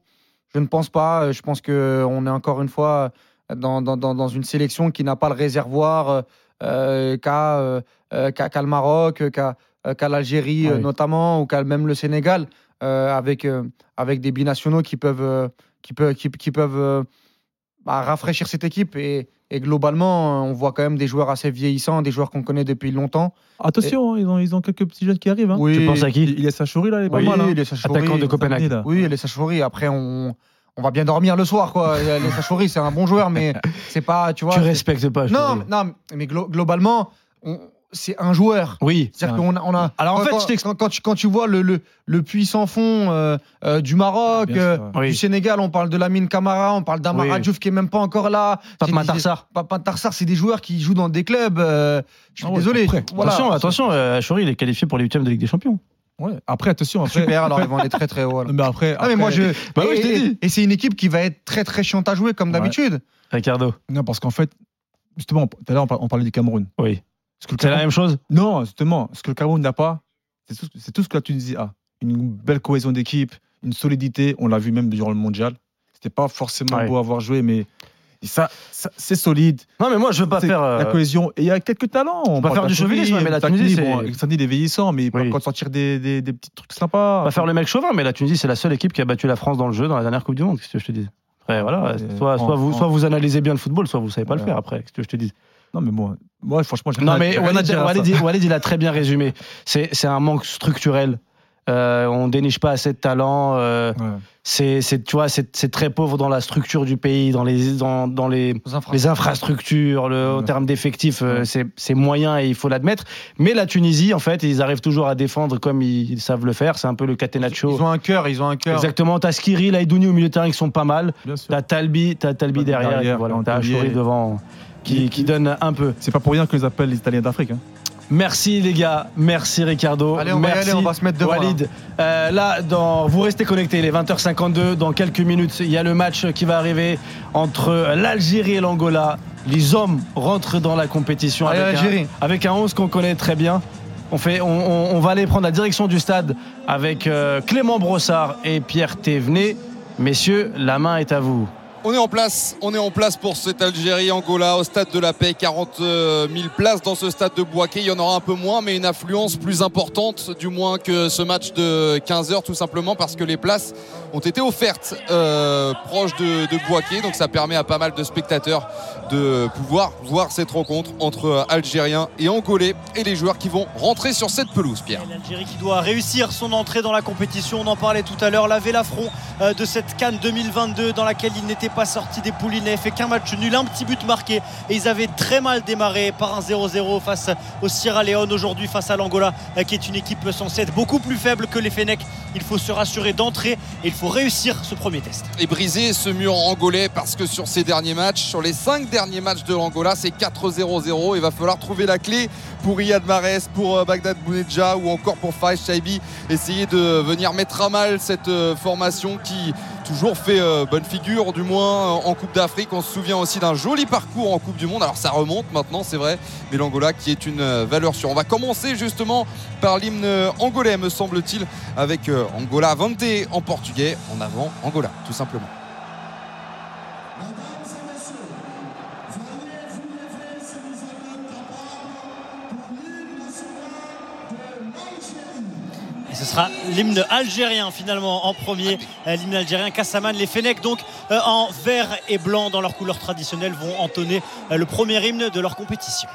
Je ne pense pas. Je pense qu'on est encore une fois dans, dans- dans- dans une sélection qui n'a pas le réservoir euh, qu'a qu'a- qu'a le Maroc, qu'a l'Algérie Ah oui. notamment, ou qu'a même le Sénégal, avec, euh, avec des binationaux qui peuvent, euh, qui peuvent, qui, qui peuvent euh, bah, rafraîchir cette équipe. Et, et globalement, on voit quand même des joueurs assez vieillissants, des joueurs qu'on connaît depuis longtemps. Attention, hein, ils, ont, ils ont quelques petits jeunes qui arrivent. Hein. Oui, Tu penses à qui? Il y a Sachouri là, il est pas oui, mal. hein. les Sachouri, Attaquant de Copenhague. là. Oui, les Sachouri. Après, on, on va bien dormir le soir, quoi. les Sachouri, c'est un bon joueur, mais c'est pas, tu vois. Tu respectes pas. je Non, non, mais glo- globalement, on- c'est un joueur. Oui. C'est-à-dire qu'on a, on a. Alors, en quand, fait, quand, quand, tu, quand tu vois le, le, le puits sans fond euh, euh, du Maroc, sûr, euh, du. Sénégal, on parle de Lamine Camara, on parle d'Amara Oui. Diouf qui est même pas encore là. Pape C'est- Matarsar. Pape Matarsar, c'est des joueurs qui jouent dans des clubs. je suis Ah désolé. Voilà. Attention, attention, Achouri, il est qualifié pour les huitièmes de Ligue des Champions. Ouais. Après, attention. Après, Super, alors ils vont aller très très haut. Mais après, Ah mais moi je. Bah oui, et je t'ai et- dit. et c'est une équipe qui va être très très chiante à jouer comme Ouais. d'habitude. Ricardo. Non, parce qu'en fait, justement, tout à l'heure, on parlait du Cameroun. Oui. C'est la même chose Non, justement, ce que le Cameroun n'a pas, c'est tout, ce que la Tunisie a. Une belle cohésion d'équipe, une solidité. On l'a vu même durant le mondial. C'était pas forcément Ouais. beau à voir jouer, mais ça, ça- c'est solide. Non, mais moi, je veux pas faire. euh, La cohésion. Et il y a quelques talents. On parle faire du chauvinisme, mais la Tunisie, c'est- bon, Alexandre, il est vieillissant, mais il peut encore sortir des, des- des petits trucs sympas. pas faire le mec chauvin, mais la Tunisie, c'est la seule équipe qui a battu la France dans le jeu dans la dernière Coupe du Monde. Qu'est-ce que je te dis? Après, voilà. Soit, vous, en- soit vous analysez bien le football, soit vous savez pas le faire après. Qu'est-ce que je te dis? Non, mais moi, moi franchement, j'ai Non, mais Walid, Walid, il- Walid, il a très bien résumé. C'est un manque structurel. Euh, on déniche pas assez de talent. euh, Ouais. c'est, tu vois, c'est très pauvre dans la structure du pays, dans les, dans, dans les, Aux infra- les infrastructures, le, en termes d'effectifs, euh, Ouais. c'est, c'est moyen et il faut l'admettre. Mais la Tunisie, en fait, ils arrivent toujours à défendre comme ils, ils savent le faire. C'est un peu le catenaccio. Ils ont un cœur, ils ont un cœur. Exactement. T'as Skiri, Laïdouni au milieu de terrain qui sont pas mal. Bien sûr. T'as Talbi, t'as Talbi derrière. derrière, voilà, t'as Achouri devant qui, qui donne un peu. C'est pas pour rien qu'ils les appellent les Italiens d'Afrique. hein. Merci les gars, merci Ricardo. Allez, on va y merci aller, on va se mettre devant, Walid. Euh, là, dans, vous restez connectés, les 20h52, dans quelques minutes, il y a le match qui va arriver entre l'Algérie et l'Angola. Les hommes rentrent dans la compétition Allez, avec, un, avec un 11 qu'on connaît très bien. On, fait, on, on- on va aller prendre la direction du stade avec euh, Clément Brossard et Pierre Thévenet. Messieurs, la main est à vous. On est en place, pour cette Algérie-Angola au stade de la paix. 40 000 places dans ce stade de Boaké. Il y en aura un peu moins, mais une affluence plus importante, du moins que ce match de 15 heures, tout simplement parce que les places ont été offertes euh, proches de, de. Donc ça permet à pas mal de spectateurs de pouvoir voir cette rencontre entre Algériens et Angolais et les joueurs qui vont rentrer sur cette pelouse, Pierre. L'Algérie qui doit réussir son entrée dans la compétition. On en parlait tout à l'heure. Laver l'affront euh, de cette Cannes 2022 dans laquelle il n'était pas sorti des poules. Il fait qu'un match nul, un petit but marqué. Et ils avaient très mal démarré par un 0-0 face au Sierra Leone. Aujourd'hui, face à l'Angola, euh, qui est une équipe censée être beaucoup plus faible que les Fennecs. Il faut se rassurer d'entrée et il faut réussir ce premier test. et briser ce mur angolais parce que sur ces derniers matchs, sur les cinq derniers matchs de l'Angola, c'est 4-0-0. Il va falloir trouver la clé pour Riyad Mahrez, pour euh, Bagdad Bounedja ou encore pour Faïs Chaibi. Essayer de venir mettre à mal cette euh, formation qui toujours fait euh, bonne figure, du moins euh, en Coupe d'Afrique. On se souvient aussi d'un joli parcours en Coupe du Monde. Alors ça remonte maintenant, c'est vrai, mais l'Angola qui est une euh, valeur sûre. On va commencer justement par l'hymne angolais, me semble-t-il, avec Angola Vante en portugais. En avant, Angola, tout simplement. Sera l'hymne algérien finalement en premier. Euh, L'hymne algérien Kassaman. Les Fennecs donc euh, en vert et blanc dans leur couleur traditionnelle vont entonner euh, le premier hymne de leur compétition.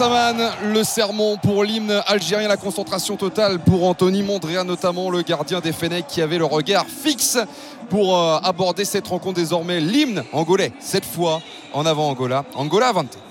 Le serment pour l'hymne algérien, la concentration totale pour Anthony Mondria, notamment le gardien des Fennecs qui avait le regard fixe pour euh, aborder cette rencontre désormais. L'hymne angolais, cette fois en avant Angola. Angola 20.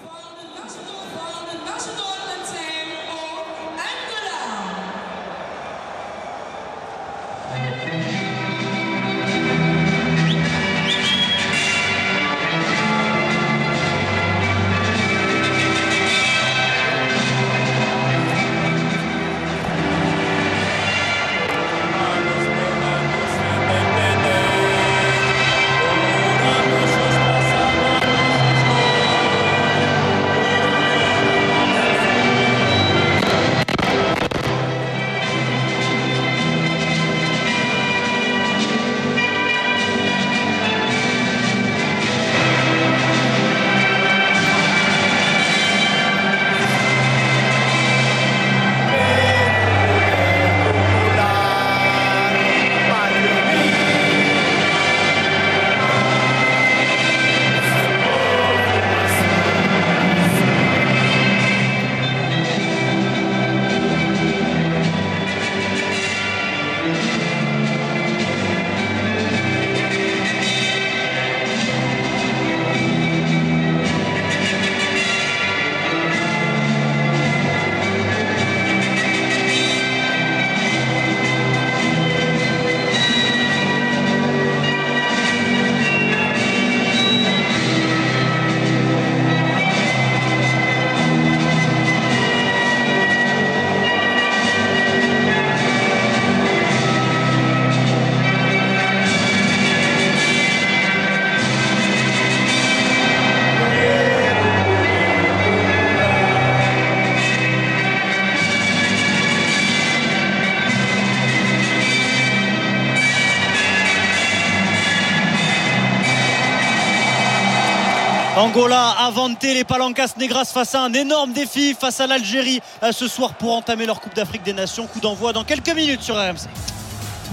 Angola a vanté les Palancas Negras face à un énorme défi face à l'Algérie euh, ce soir pour entamer leur Coupe d'Afrique des Nations. Coup d'envoi dans quelques minutes sur RMC.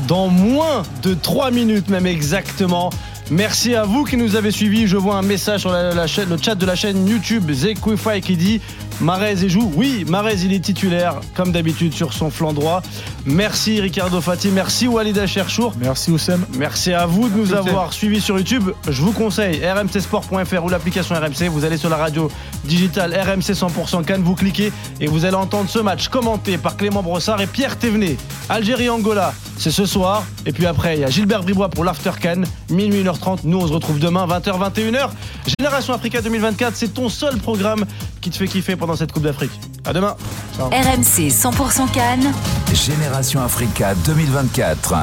dans moins de 3 minutes même exactement. Merci à vous qui nous avez suivis. Je vois un message sur le chat de la chaîne YouTube Zekwify qui dit Marez et joue. Oui, Marez il est titulaire comme d'habitude sur son flanc droit. Merci Ricardo Fati, merci Walida Cherchour. Merci Oussem. Merci à vous de nous avoir suivis sur YouTube. Je vous conseille rmcsport.fr ou l'application RMC. Vous allez sur la radio digitale RMC 100% Cannes, vous cliquez et vous allez entendre ce match commenté par Clément Brossard et Pierre Thévenet. Algérie-Angola, c'est ce soir. Et puis après, il y a Gilbert Bribois pour l'After Cannes, minuit 1h30. Nous, on se retrouve demain, 20h, 21h. Génération Africa 2024, c'est ton seul programme qui te fait kiffer pendant cette Coupe d'Afrique. À demain. Ciao. RMC 100% Cannes. Génération Africa 2024.